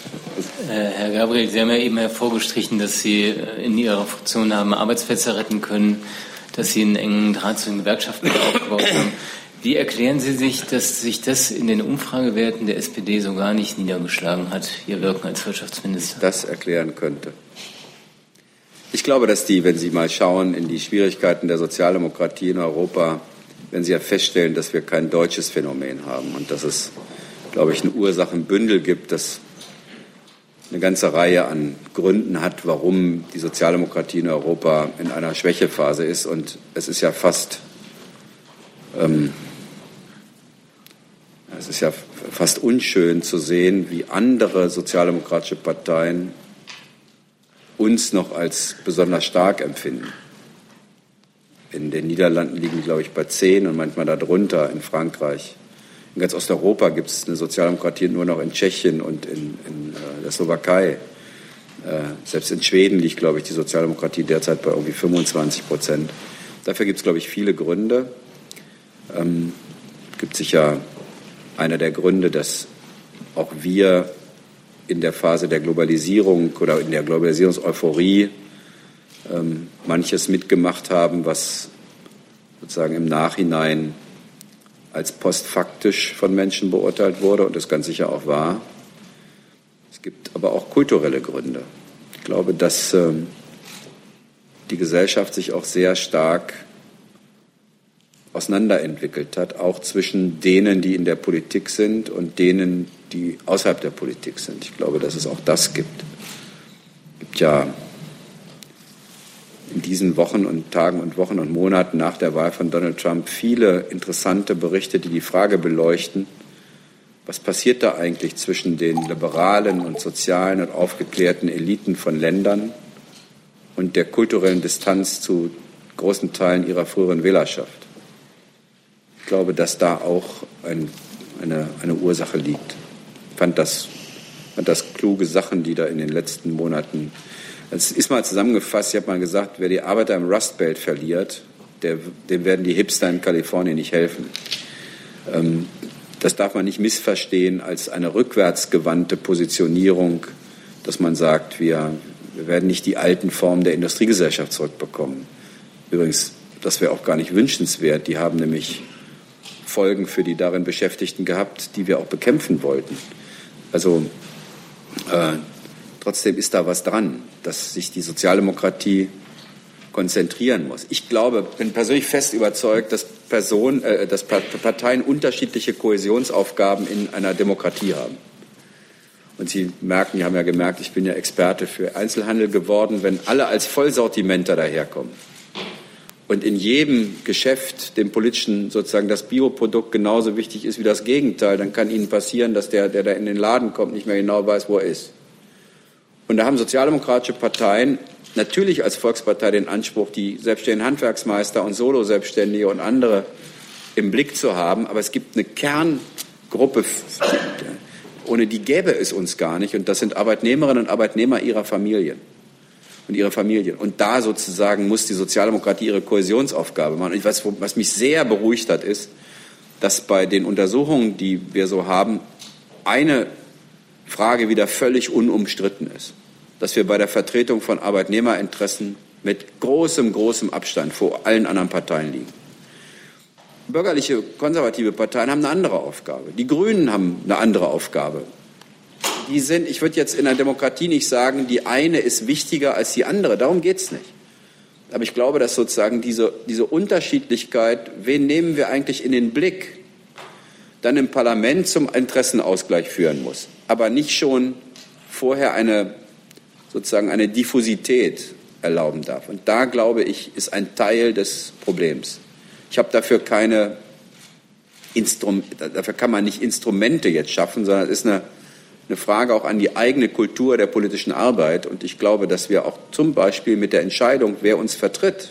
Äh, Herr Gabriel, Sie haben ja eben hervorgestrichen, dass Sie äh, in Ihrer Funktion haben Arbeitsplätze retten können, dass Sie einen engen Draht zu den Gewerkschaften aufgebaut haben. Wie erklären Sie sich, dass sich das in den Umfragewerten der SPD so gar nicht niedergeschlagen hat, Ihr Wirken als Wirtschaftsminister? Das erklären könnte. Ich glaube, dass die, wenn Sie mal schauen in die Schwierigkeiten der Sozialdemokratie in Europa, wenn Sie ja feststellen, dass wir kein deutsches Phänomen haben und dass es glaube ich, ein Ursachenbündel gibt, das eine ganze Reihe an Gründen hat, warum die Sozialdemokratie in Europa in einer Schwächephase ist. Und es ist ja fast, ähm, es ist ja fast unschön zu sehen, wie andere sozialdemokratische Parteien uns noch als besonders stark empfinden. In den Niederlanden liegen, die, glaube ich, bei zehn und manchmal darunter, in Frankreich in ganz Osteuropa gibt es eine Sozialdemokratie nur noch in Tschechien und in, in äh, der Slowakei. Äh, selbst in Schweden liegt, glaube ich, die Sozialdemokratie derzeit bei irgendwie 25 Prozent. Dafür gibt es, glaube ich, viele Gründe. Ähm, gibt sicher einer der Gründe, dass auch wir in der Phase der Globalisierung oder in der Globalisierungseuphorie ähm, manches mitgemacht haben, was sozusagen im Nachhinein als postfaktisch von Menschen beurteilt wurde und das ganz sicher auch war. Es gibt aber auch kulturelle Gründe. Ich glaube, dass ähm, die Gesellschaft sich auch sehr stark auseinanderentwickelt hat, auch zwischen denen, die in der Politik sind und denen, die außerhalb der Politik sind. Ich glaube, dass es auch das gibt. Es gibt ja in diesen Wochen und Tagen und Wochen und Monaten nach der Wahl von Donald Trump viele interessante Berichte, die die Frage beleuchten, was passiert da eigentlich zwischen den liberalen und sozialen und aufgeklärten Eliten von Ländern und der kulturellen Distanz zu großen Teilen ihrer früheren Wählerschaft. Ich glaube, dass da auch ein, eine, eine Ursache liegt. Ich fand das fand das kluge Sachen, die da in den letzten Monaten. Es ist mal zusammengefasst, ich habe mal gesagt, wer die Arbeiter im Rust Belt verliert, der, dem werden die Hipster in Kalifornien nicht helfen. Ähm, das darf man nicht missverstehen als eine rückwärtsgewandte Positionierung, dass man sagt, wir, wir werden nicht die alten Formen der Industriegesellschaft zurückbekommen. Übrigens, das wäre auch gar nicht wünschenswert. Die haben nämlich Folgen für die darin Beschäftigten gehabt, die wir auch bekämpfen wollten. Also äh, trotzdem ist da was dran, dass sich die Sozialdemokratie konzentrieren muss. Ich glaube, bin persönlich fest überzeugt, dass, Personen, äh, dass Parteien unterschiedliche Kohäsionsaufgaben in einer Demokratie haben. Und Sie merken, Sie haben ja gemerkt, ich bin ja Experte für Einzelhandel geworden, wenn alle als Vollsortimenter daherkommen und in jedem Geschäft dem politischen sozusagen das Bioprodukt genauso wichtig ist wie das Gegenteil, dann kann Ihnen passieren, dass der, der da in den Laden kommt, nicht mehr genau weiß, wo er ist. Und da haben sozialdemokratische Parteien natürlich als Volkspartei den Anspruch, die selbstständigen Handwerksmeister und Solo-Selbstständige und andere im Blick zu haben. Aber es gibt eine Kerngruppe, ohne die gäbe es uns gar nicht. Und das sind Arbeitnehmerinnen und Arbeitnehmer ihrer Familien und ihre Familien. Und da sozusagen muss die Sozialdemokratie ihre Kohäsionsaufgabe machen. Und weiß, was mich sehr beruhigt hat, ist, dass bei den Untersuchungen, die wir so haben, eine Frage wieder völlig unumstritten ist dass wir bei der Vertretung von Arbeitnehmerinteressen mit großem, großem Abstand vor allen anderen Parteien liegen. Bürgerliche, konservative Parteien haben eine andere Aufgabe. Die Grünen haben eine andere Aufgabe. Die sind, ich würde jetzt in der Demokratie nicht sagen, die eine ist wichtiger als die andere. Darum geht es nicht. Aber ich glaube, dass sozusagen diese, diese Unterschiedlichkeit, wen nehmen wir eigentlich in den Blick, dann im Parlament zum Interessenausgleich führen muss. Aber nicht schon vorher eine sozusagen eine Diffusität erlauben darf. Und da, glaube ich, ist ein Teil des Problems. Ich habe dafür keine Instrum dafür kann man nicht Instrumente jetzt schaffen, sondern es ist eine, eine Frage auch an die eigene Kultur der politischen Arbeit. Und ich glaube, dass wir auch zum Beispiel mit der Entscheidung, wer uns vertritt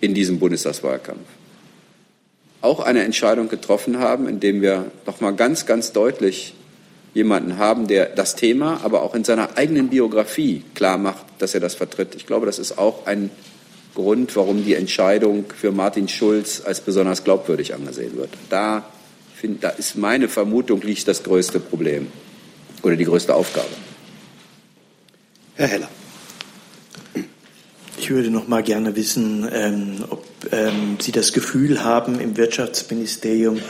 in diesem Bundestagswahlkampf, auch eine Entscheidung getroffen haben, indem wir noch mal ganz, ganz deutlich jemanden haben, der das Thema, aber auch in seiner eigenen Biografie klar macht, dass er das vertritt. Ich glaube, das ist auch ein Grund, warum die Entscheidung für Martin Schulz als besonders glaubwürdig angesehen wird. Da, find, da ist meine Vermutung liegt das größte Problem oder die größte Aufgabe. Herr Heller. Ich würde noch mal gerne wissen, ähm, ob ähm, Sie das Gefühl haben im Wirtschaftsministerium,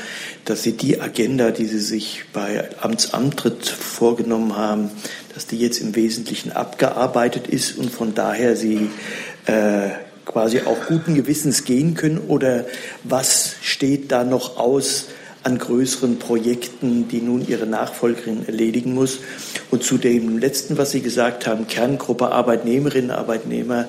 dass Sie die Agenda, die Sie sich bei Amtsantritt vorgenommen haben, dass die jetzt im Wesentlichen abgearbeitet ist und von daher Sie äh, quasi auch guten Gewissens gehen können? Oder was steht da noch aus an größeren Projekten, die nun Ihre Nachfolgerin erledigen muss? Und zu dem letzten, was Sie gesagt haben, Kerngruppe Arbeitnehmerinnen, Arbeitnehmer,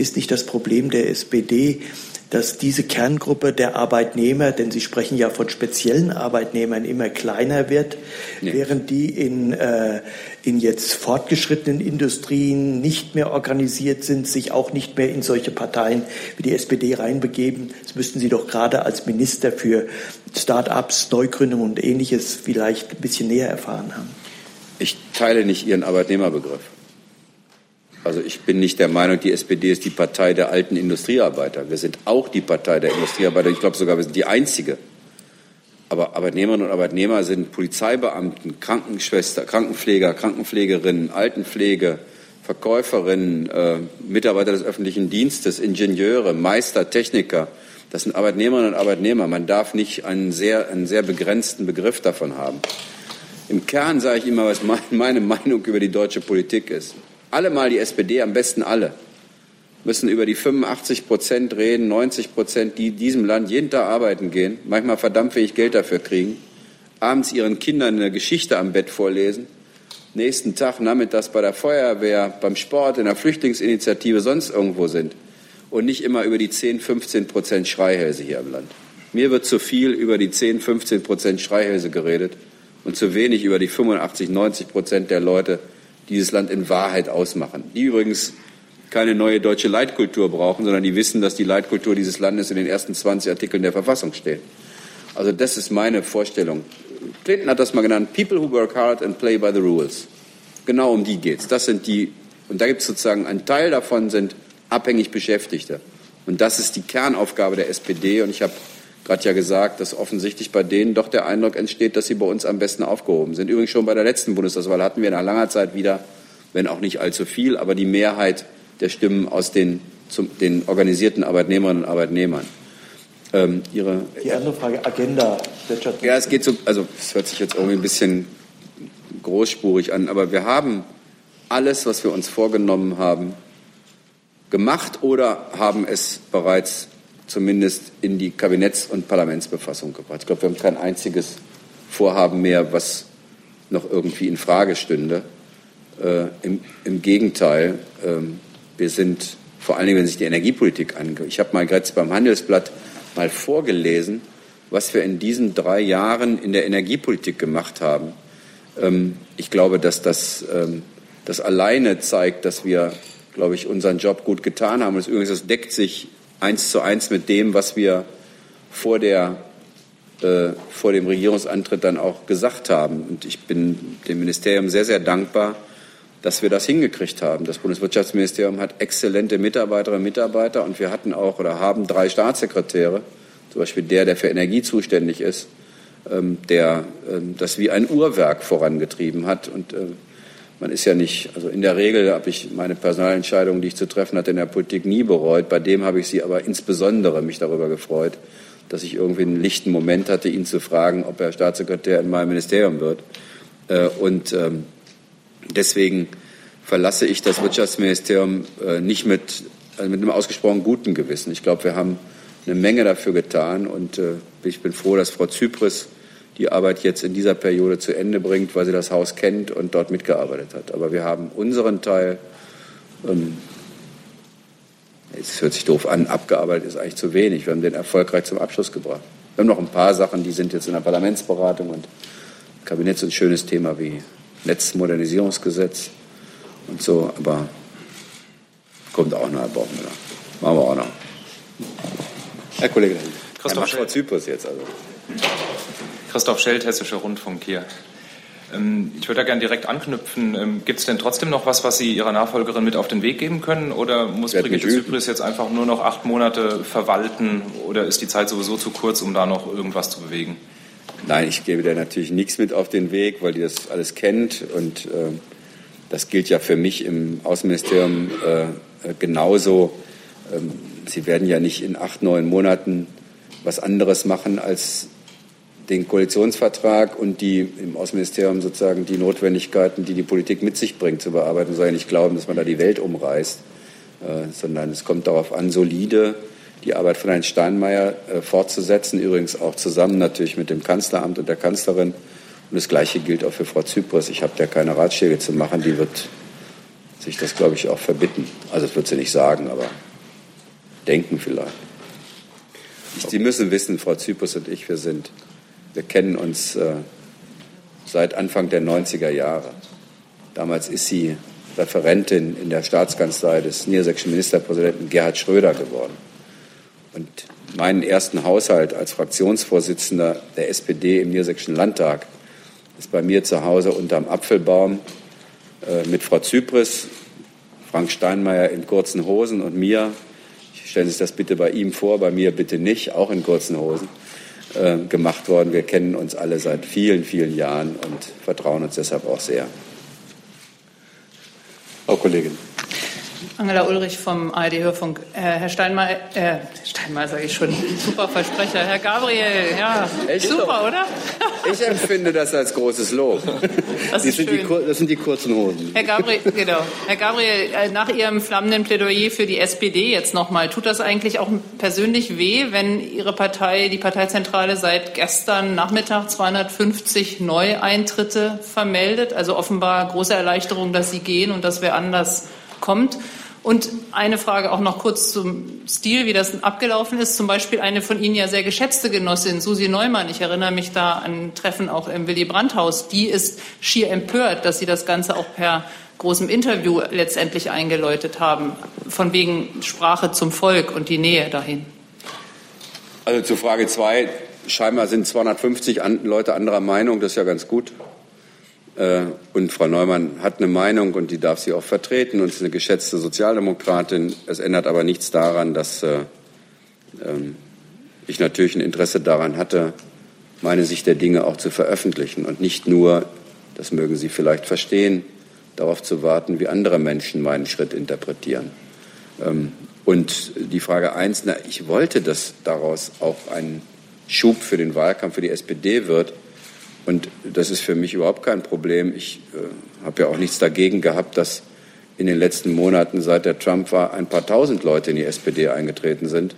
ist nicht das Problem der SPD, dass diese Kerngruppe der Arbeitnehmer, denn Sie sprechen ja von speziellen Arbeitnehmern, immer kleiner wird, ja. während die in, äh, in jetzt fortgeschrittenen Industrien nicht mehr organisiert sind, sich auch nicht mehr in solche Parteien wie die SPD reinbegeben. Das müssten Sie doch gerade als Minister für Start-ups, Neugründung und ähnliches vielleicht ein bisschen näher erfahren haben. Ich teile nicht Ihren Arbeitnehmerbegriff. Also ich bin nicht der Meinung, die SPD ist die Partei der alten Industriearbeiter. Wir sind auch die Partei der Industriearbeiter. Ich glaube sogar, wir sind die einzige. Aber Arbeitnehmerinnen und Arbeitnehmer sind Polizeibeamten, Krankenschwester, Krankenpfleger, Krankenpflegerinnen, Altenpflege, Verkäuferinnen, äh, Mitarbeiter des öffentlichen Dienstes, Ingenieure, Meister, Techniker. Das sind Arbeitnehmerinnen und Arbeitnehmer. Man darf nicht einen sehr, einen sehr begrenzten Begriff davon haben. Im Kern sage ich immer, was meine Meinung über die deutsche Politik ist alle mal die SPD, am besten alle, müssen über die 85 Prozent reden, 90 Prozent, die in diesem Land jeden Tag arbeiten gehen, manchmal verdammt wenig Geld dafür kriegen, abends ihren Kindern eine Geschichte am Bett vorlesen, nächsten Tag nachmittags bei der Feuerwehr, beim Sport, in der Flüchtlingsinitiative, sonst irgendwo sind und nicht immer über die 10, 15 Prozent Schreihälse hier im Land. Mir wird zu viel über die 10, 15 Prozent Schreihälse geredet und zu wenig über die 85, 90 Prozent der Leute, dieses Land in Wahrheit ausmachen. Die übrigens keine neue deutsche Leitkultur brauchen, sondern die wissen, dass die Leitkultur dieses Landes in den ersten 20 Artikeln der Verfassung steht. Also das ist meine Vorstellung. Clinton hat das mal genannt, People who work hard and play by the rules. Genau um die geht's. Das sind die, und da gibt es sozusagen, ein Teil davon sind abhängig Beschäftigte. Und das ist die Kernaufgabe der SPD. Und ich habe gerade ja gesagt, dass offensichtlich bei denen doch der Eindruck entsteht, dass sie bei uns am besten aufgehoben sind. Übrigens schon bei der letzten Bundestagswahl hatten wir nach langer Zeit wieder, wenn auch nicht allzu viel, aber die Mehrheit der Stimmen aus den, zum, den organisierten Arbeitnehmerinnen und Arbeitnehmern. Ähm, ihre, die andere Frage, Agenda. Ja, es geht so, also es hört sich jetzt irgendwie ein bisschen großspurig an, aber wir haben alles, was wir uns vorgenommen haben, gemacht oder haben es bereits zumindest in die Kabinetts- und Parlamentsbefassung gebracht. Ich glaube, wir haben kein einziges Vorhaben mehr, was noch irgendwie in Frage stünde. Äh, im, im, Gegenteil, äh, wir sind vor allen Dingen, wenn sich die Energiepolitik angeht. Ich habe mal jetzt beim Handelsblatt mal vorgelesen, was wir in diesen drei Jahren in der Energiepolitik gemacht haben. Ähm, ich glaube, dass das, ähm, das alleine zeigt, dass wir, glaube ich, unseren Job gut getan haben. Und das, übrigens, das deckt sich eins zu eins mit dem, was wir vor, der, äh, vor dem Regierungsantritt dann auch gesagt haben. Und ich bin dem Ministerium sehr, sehr dankbar, dass wir das hingekriegt haben. Das Bundeswirtschaftsministerium hat exzellente Mitarbeiterinnen und Mitarbeiter und wir hatten auch oder haben drei Staatssekretäre, zum Beispiel der, der für Energie zuständig ist, ähm, der ähm, das wie ein Uhrwerk vorangetrieben hat. Und äh, man ist ja nicht, also in der Regel habe ich meine Personalentscheidungen, die ich zu treffen hatte, in der Politik nie bereut. Bei dem habe ich sie aber insbesondere mich darüber gefreut, dass ich irgendwie einen lichten Moment hatte, ihn zu fragen, ob er Staatssekretär in meinem Ministerium wird. Äh, und ähm, deswegen verlasse ich das Wirtschaftsministerium äh, nicht mit, also mit einem ausgesprochen guten Gewissen. Ich glaube, wir haben eine Menge dafür getan und äh, ich bin froh, dass Frau Zypris die Arbeit jetzt in dieser Periode zu Ende bringt, weil sie das Haus kennt und dort mitgearbeitet hat. Aber wir haben unseren Teil, ähm, es hört sich doof an, abgearbeitet ist eigentlich zu wenig. Wir haben den erfolgreich zum Abschluss gebracht. Wir haben noch ein paar Sachen, die sind jetzt in der Parlamentsberatung und Kabinett so ein schönes Thema wie Netzmodernisierungsgesetz und so, aber kommt auch noch, brauchen wir noch. Machen wir auch noch. Herr Kollege, Christoph Herr Zypris jetzt also. Christoph Schelt, Hessischer Rundfunk hier. Ähm, ich würde da gerne direkt anknüpfen. Ähm, Gibt es denn trotzdem noch was, was Sie Ihrer Nachfolgerin mit auf den Weg geben können? Oder muss Brigitte Zypris jetzt einfach nur noch acht Monate verwalten? Oder ist die Zeit sowieso zu kurz, um da noch irgendwas zu bewegen? Nein, ich gebe da natürlich nichts mit auf den Weg, weil die das alles kennt. Und äh, das gilt ja für mich im Außenministerium äh, genauso. Ähm, Sie werden ja nicht in acht, neun Monaten was anderes machen, als den Koalitionsvertrag und die im Außenministerium sozusagen die Notwendigkeiten, die die Politik mit sich bringt, zu bearbeiten. soll ja nicht glauben, dass man da die Welt umreißt, äh, sondern es kommt darauf an, solide die Arbeit von Herrn Steinmeier äh, fortzusetzen, übrigens auch zusammen natürlich mit dem Kanzleramt und der Kanzlerin. Und das Gleiche gilt auch für Frau Zypris. Ich habe da keine Ratschläge zu machen, die wird sich das, glaube ich, auch verbitten. Also das wird sie nicht sagen, aber denken vielleicht. Sie müssen wissen, Frau Zypris und ich, wir sind wir kennen uns äh, seit Anfang der 90er Jahre. Damals ist sie Referentin in der Staatskanzlei des niedersächsischen Ministerpräsidenten Gerhard Schröder geworden. Und meinen ersten Haushalt als Fraktionsvorsitzender der SPD im niedersächsischen Landtag ist bei mir zu Hause unterm Apfelbaum äh, mit Frau Zypris, Frank Steinmeier in kurzen Hosen und mir. Stellen Sie sich das bitte bei ihm vor, bei mir bitte nicht, auch in kurzen Hosen. Äh, gemacht worden. Wir kennen uns alle seit vielen, vielen Jahren und vertrauen uns deshalb auch sehr. Frau Kollegin. Angela Ulrich vom ARD-Hörfunk. Äh, Herr Steinmeier, äh, Steinmeier sage ich schon, super Versprecher. Herr Gabriel, ja, Echt super, oder? Ich empfinde das als großes Lob. Das, sind die, das, sind die, kurzen Hosen. Herr Gabriel, genau. Herr Gabriel, äh, nach Ihrem flammenden Plädoyer für die SPD jetzt nochmal, tut das eigentlich auch persönlich weh, wenn Ihre Partei, die Parteizentrale seit gestern Nachmittag 250 Neueintritte vermeldet? Also offenbar große Erleichterung, dass Sie gehen und dass wer anders kommt. Und eine Frage auch noch kurz zum Stil, wie das abgelaufen ist. Zum Beispiel eine von Ihnen ja sehr geschätzte Genossin, Susi Neumann. Ich erinnere mich da an ein Treffen auch im Willy Brandt-Haus. Die ist schier empört, dass Sie das Ganze auch per großem Interview letztendlich eingeläutet haben. Von wegen Sprache zum Volk und die Nähe dahin. Also zu Frage zwei scheinbar sind 250 Leute anderer Meinung, das ist ja ganz gut. Äh, und Frau Neumann hat eine Meinung und die darf sie auch vertreten und ist eine geschätzte Sozialdemokratin. Es ändert aber nichts daran, dass äh, ähm, ich natürlich ein Interesse daran hatte, meine Sicht der Dinge auch zu veröffentlichen und nicht nur, das mögen Sie vielleicht verstehen, darauf zu warten, wie andere Menschen meinen Schritt interpretieren. Ähm, und die Frage eins, ich wollte, dass daraus auch ein Schub für den Wahlkampf für die SPD wird. Und das ist für mich überhaupt kein Problem. Ich äh, habe ja auch nichts dagegen gehabt, dass in den letzten Monaten, seit der Trump war, ein paar tausend Leute in die SPD eingetreten sind,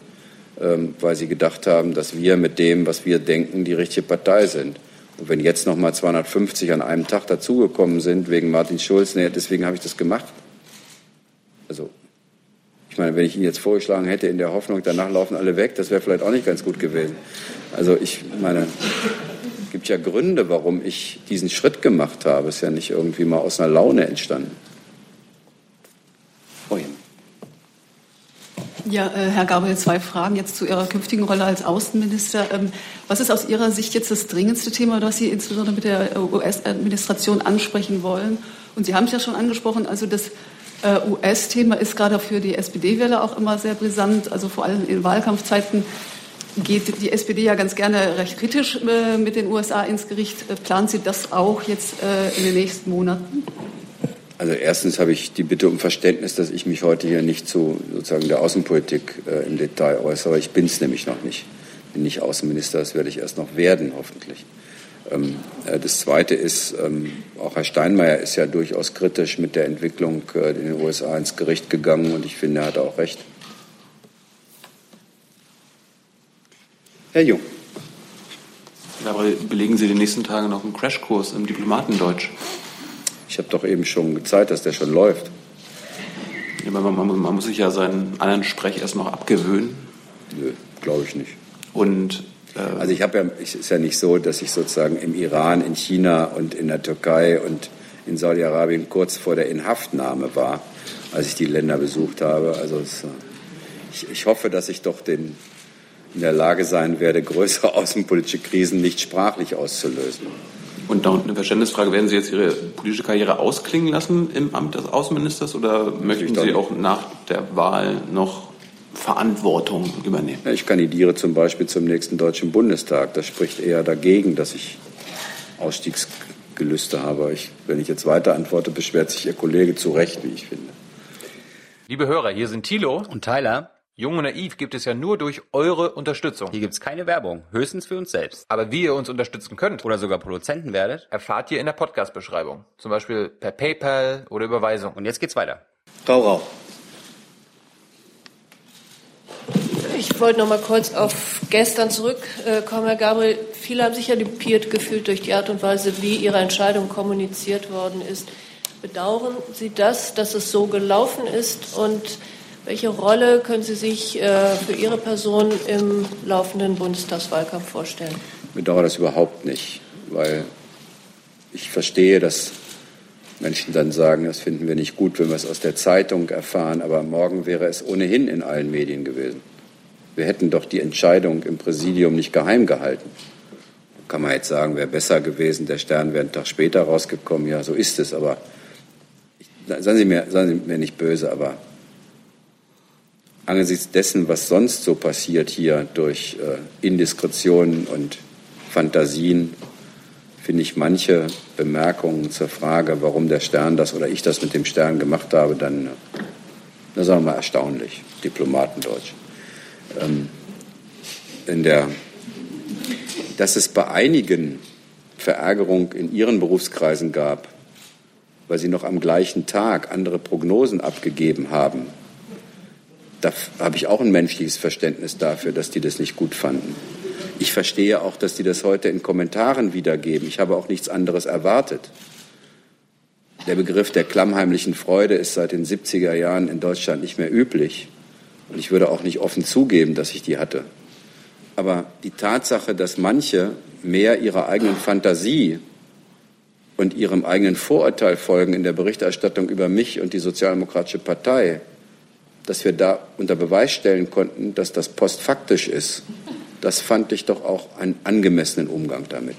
ähm, weil sie gedacht haben, dass wir mit dem, was wir denken, die richtige Partei sind. Und wenn jetzt noch mal 250 an einem Tag dazugekommen sind wegen Martin Schulz, nee, deswegen habe ich das gemacht. Also ich meine, wenn ich ihn jetzt vorgeschlagen hätte in der Hoffnung, danach laufen alle weg, das wäre vielleicht auch nicht ganz gut gewesen. Also ich meine, gibt ja Gründe, warum ich diesen Schritt gemacht habe. Es ist ja nicht irgendwie mal aus einer Laune entstanden. Vorhin. Ja, äh, Herr Gabriel, zwei Fragen jetzt zu Ihrer künftigen Rolle als Außenminister. Ähm, was ist aus Ihrer Sicht jetzt das dringendste Thema, das Sie insbesondere mit der US-Administration ansprechen wollen? Und Sie haben es ja schon angesprochen, also das äh, US-Thema ist gerade für die SPD-Wähler auch immer sehr brisant. Also vor allem in Wahlkampfzeiten geht die SPD ja ganz gerne recht kritisch äh, mit den USA ins Gericht. Äh, plant sie das auch jetzt in den nächsten Monaten? Also erstens habe ich die Bitte um Verständnis, dass ich mich heute hier nicht zu sozusagen der Außenpolitik äh, im Detail äußere. Ich bin es nämlich noch nicht. Bin nicht Außenminister, das werde ich erst noch werden, hoffentlich. Ähm, äh, das Zweite ist, ähm, auch Herr Steinmeier ist ja durchaus kritisch mit der Entwicklung äh, in den USA ins Gericht gegangen und ich finde, er hat auch recht. Herr Jung. Dabei belegen Sie die nächsten Tage noch einen Crashkurs im Diplomatendeutsch. Ich habe doch eben schon gezeigt, dass der schon läuft. Ja, man, man, man, muss sich ja seinen anderen Sprech erst noch abgewöhnen. Nö, glaube ich nicht. Und ähm, also ich habe ja, es ist ja nicht so, dass ich sozusagen im Iran, in China und in der Türkei und in Saudi-Arabien kurz vor der Inhaftnahme war, als ich die Länder besucht habe. Also es, ich, ich hoffe, dass ich doch den, in der Lage sein werde, größere außenpolitische Krisen nicht sprachlich auszulösen. Und da eine Verständnisfrage, werden Sie jetzt Ihre politische Karriere ausklingen lassen im Amt des Außenministers oder möchten Sie auch nach der Wahl noch Verantwortung übernehmen? Ich kandidiere zum Beispiel zum nächsten Deutschen Bundestag. Das spricht eher dagegen, dass ich Ausstiegsgelüste habe. Ich, wenn ich jetzt weiter antworte, beschwert sich Ihr Kollege zu Recht, wie ich finde. Liebe Hörer, hier sind Thilo und Tyler. Jung und Naiv gibt es ja nur durch eure Unterstützung. Hier gibt es keine Werbung, höchstens für uns selbst. Aber wie ihr uns unterstützen könnt oder sogar Produzenten werdet, erfahrt ihr in der Podcast-Beschreibung. Zum Beispiel per PayPal oder Überweisung. Und jetzt geht's weiter. Rau, rau. Ich wollte noch mal kurz auf gestern zurückkommen, Herr Gabriel. Viele haben sich ja dupiert gefühlt durch die Art und Weise, wie Ihre Entscheidung kommuniziert worden ist. Bedauern Sie das, dass es so gelaufen ist? Und welche Rolle können Sie sich äh, für Ihre Person im laufenden Bundestagswahlkampf vorstellen? Ich bedauere das überhaupt nicht, weil ich verstehe, dass Menschen dann sagen, das finden wir nicht gut, wenn wir es aus der Zeitung erfahren, aber morgen wäre es ohnehin in allen Medien gewesen. Wir hätten doch die Entscheidung im Präsidium nicht geheim gehalten. Kann man jetzt sagen, wäre besser gewesen, der Stern wäre einen Tag später rausgekommen. Ja, so ist es. Aber ich, seien, Sie mir, seien Sie mir nicht böse, aber angesichts dessen, was sonst so passiert hier durch äh, Indiskretionen und Fantasien, finde ich manche Bemerkungen zur Frage, warum der Stern das oder ich das mit dem Stern gemacht habe, dann, na, sagen wir mal, erstaunlich, Diplomatendeutsch ähm, in der, dass es bei einigen Verärgerung in ihren Berufskreisen gab, weil sie noch am gleichen Tag andere Prognosen abgegeben haben. Da habe ich auch ein menschliches Verständnis dafür, dass die das nicht gut fanden. Ich verstehe auch, dass die das heute in Kommentaren wiedergeben. Ich habe auch nichts anderes erwartet. Der Begriff der klammheimlichen Freude ist seit den 70er Jahren in Deutschland nicht mehr üblich. Und ich würde auch nicht offen zugeben, dass ich die hatte. Aber die Tatsache, dass manche mehr ihrer eigenen Fantasie und ihrem eigenen Vorurteil folgen in der Berichterstattung über mich und die Sozialdemokratische Partei, dass wir da unter Beweis stellen konnten, dass das postfaktisch ist, das fand ich doch auch einen angemessenen Umgang damit.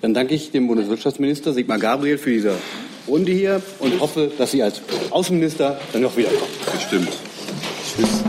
Dann danke ich dem Bundeswirtschaftsminister Sigmar Gabriel für diese Runde hier und hoffe, dass Sie als Außenminister dann noch wiederkommen. Bestimmt. Tschüss.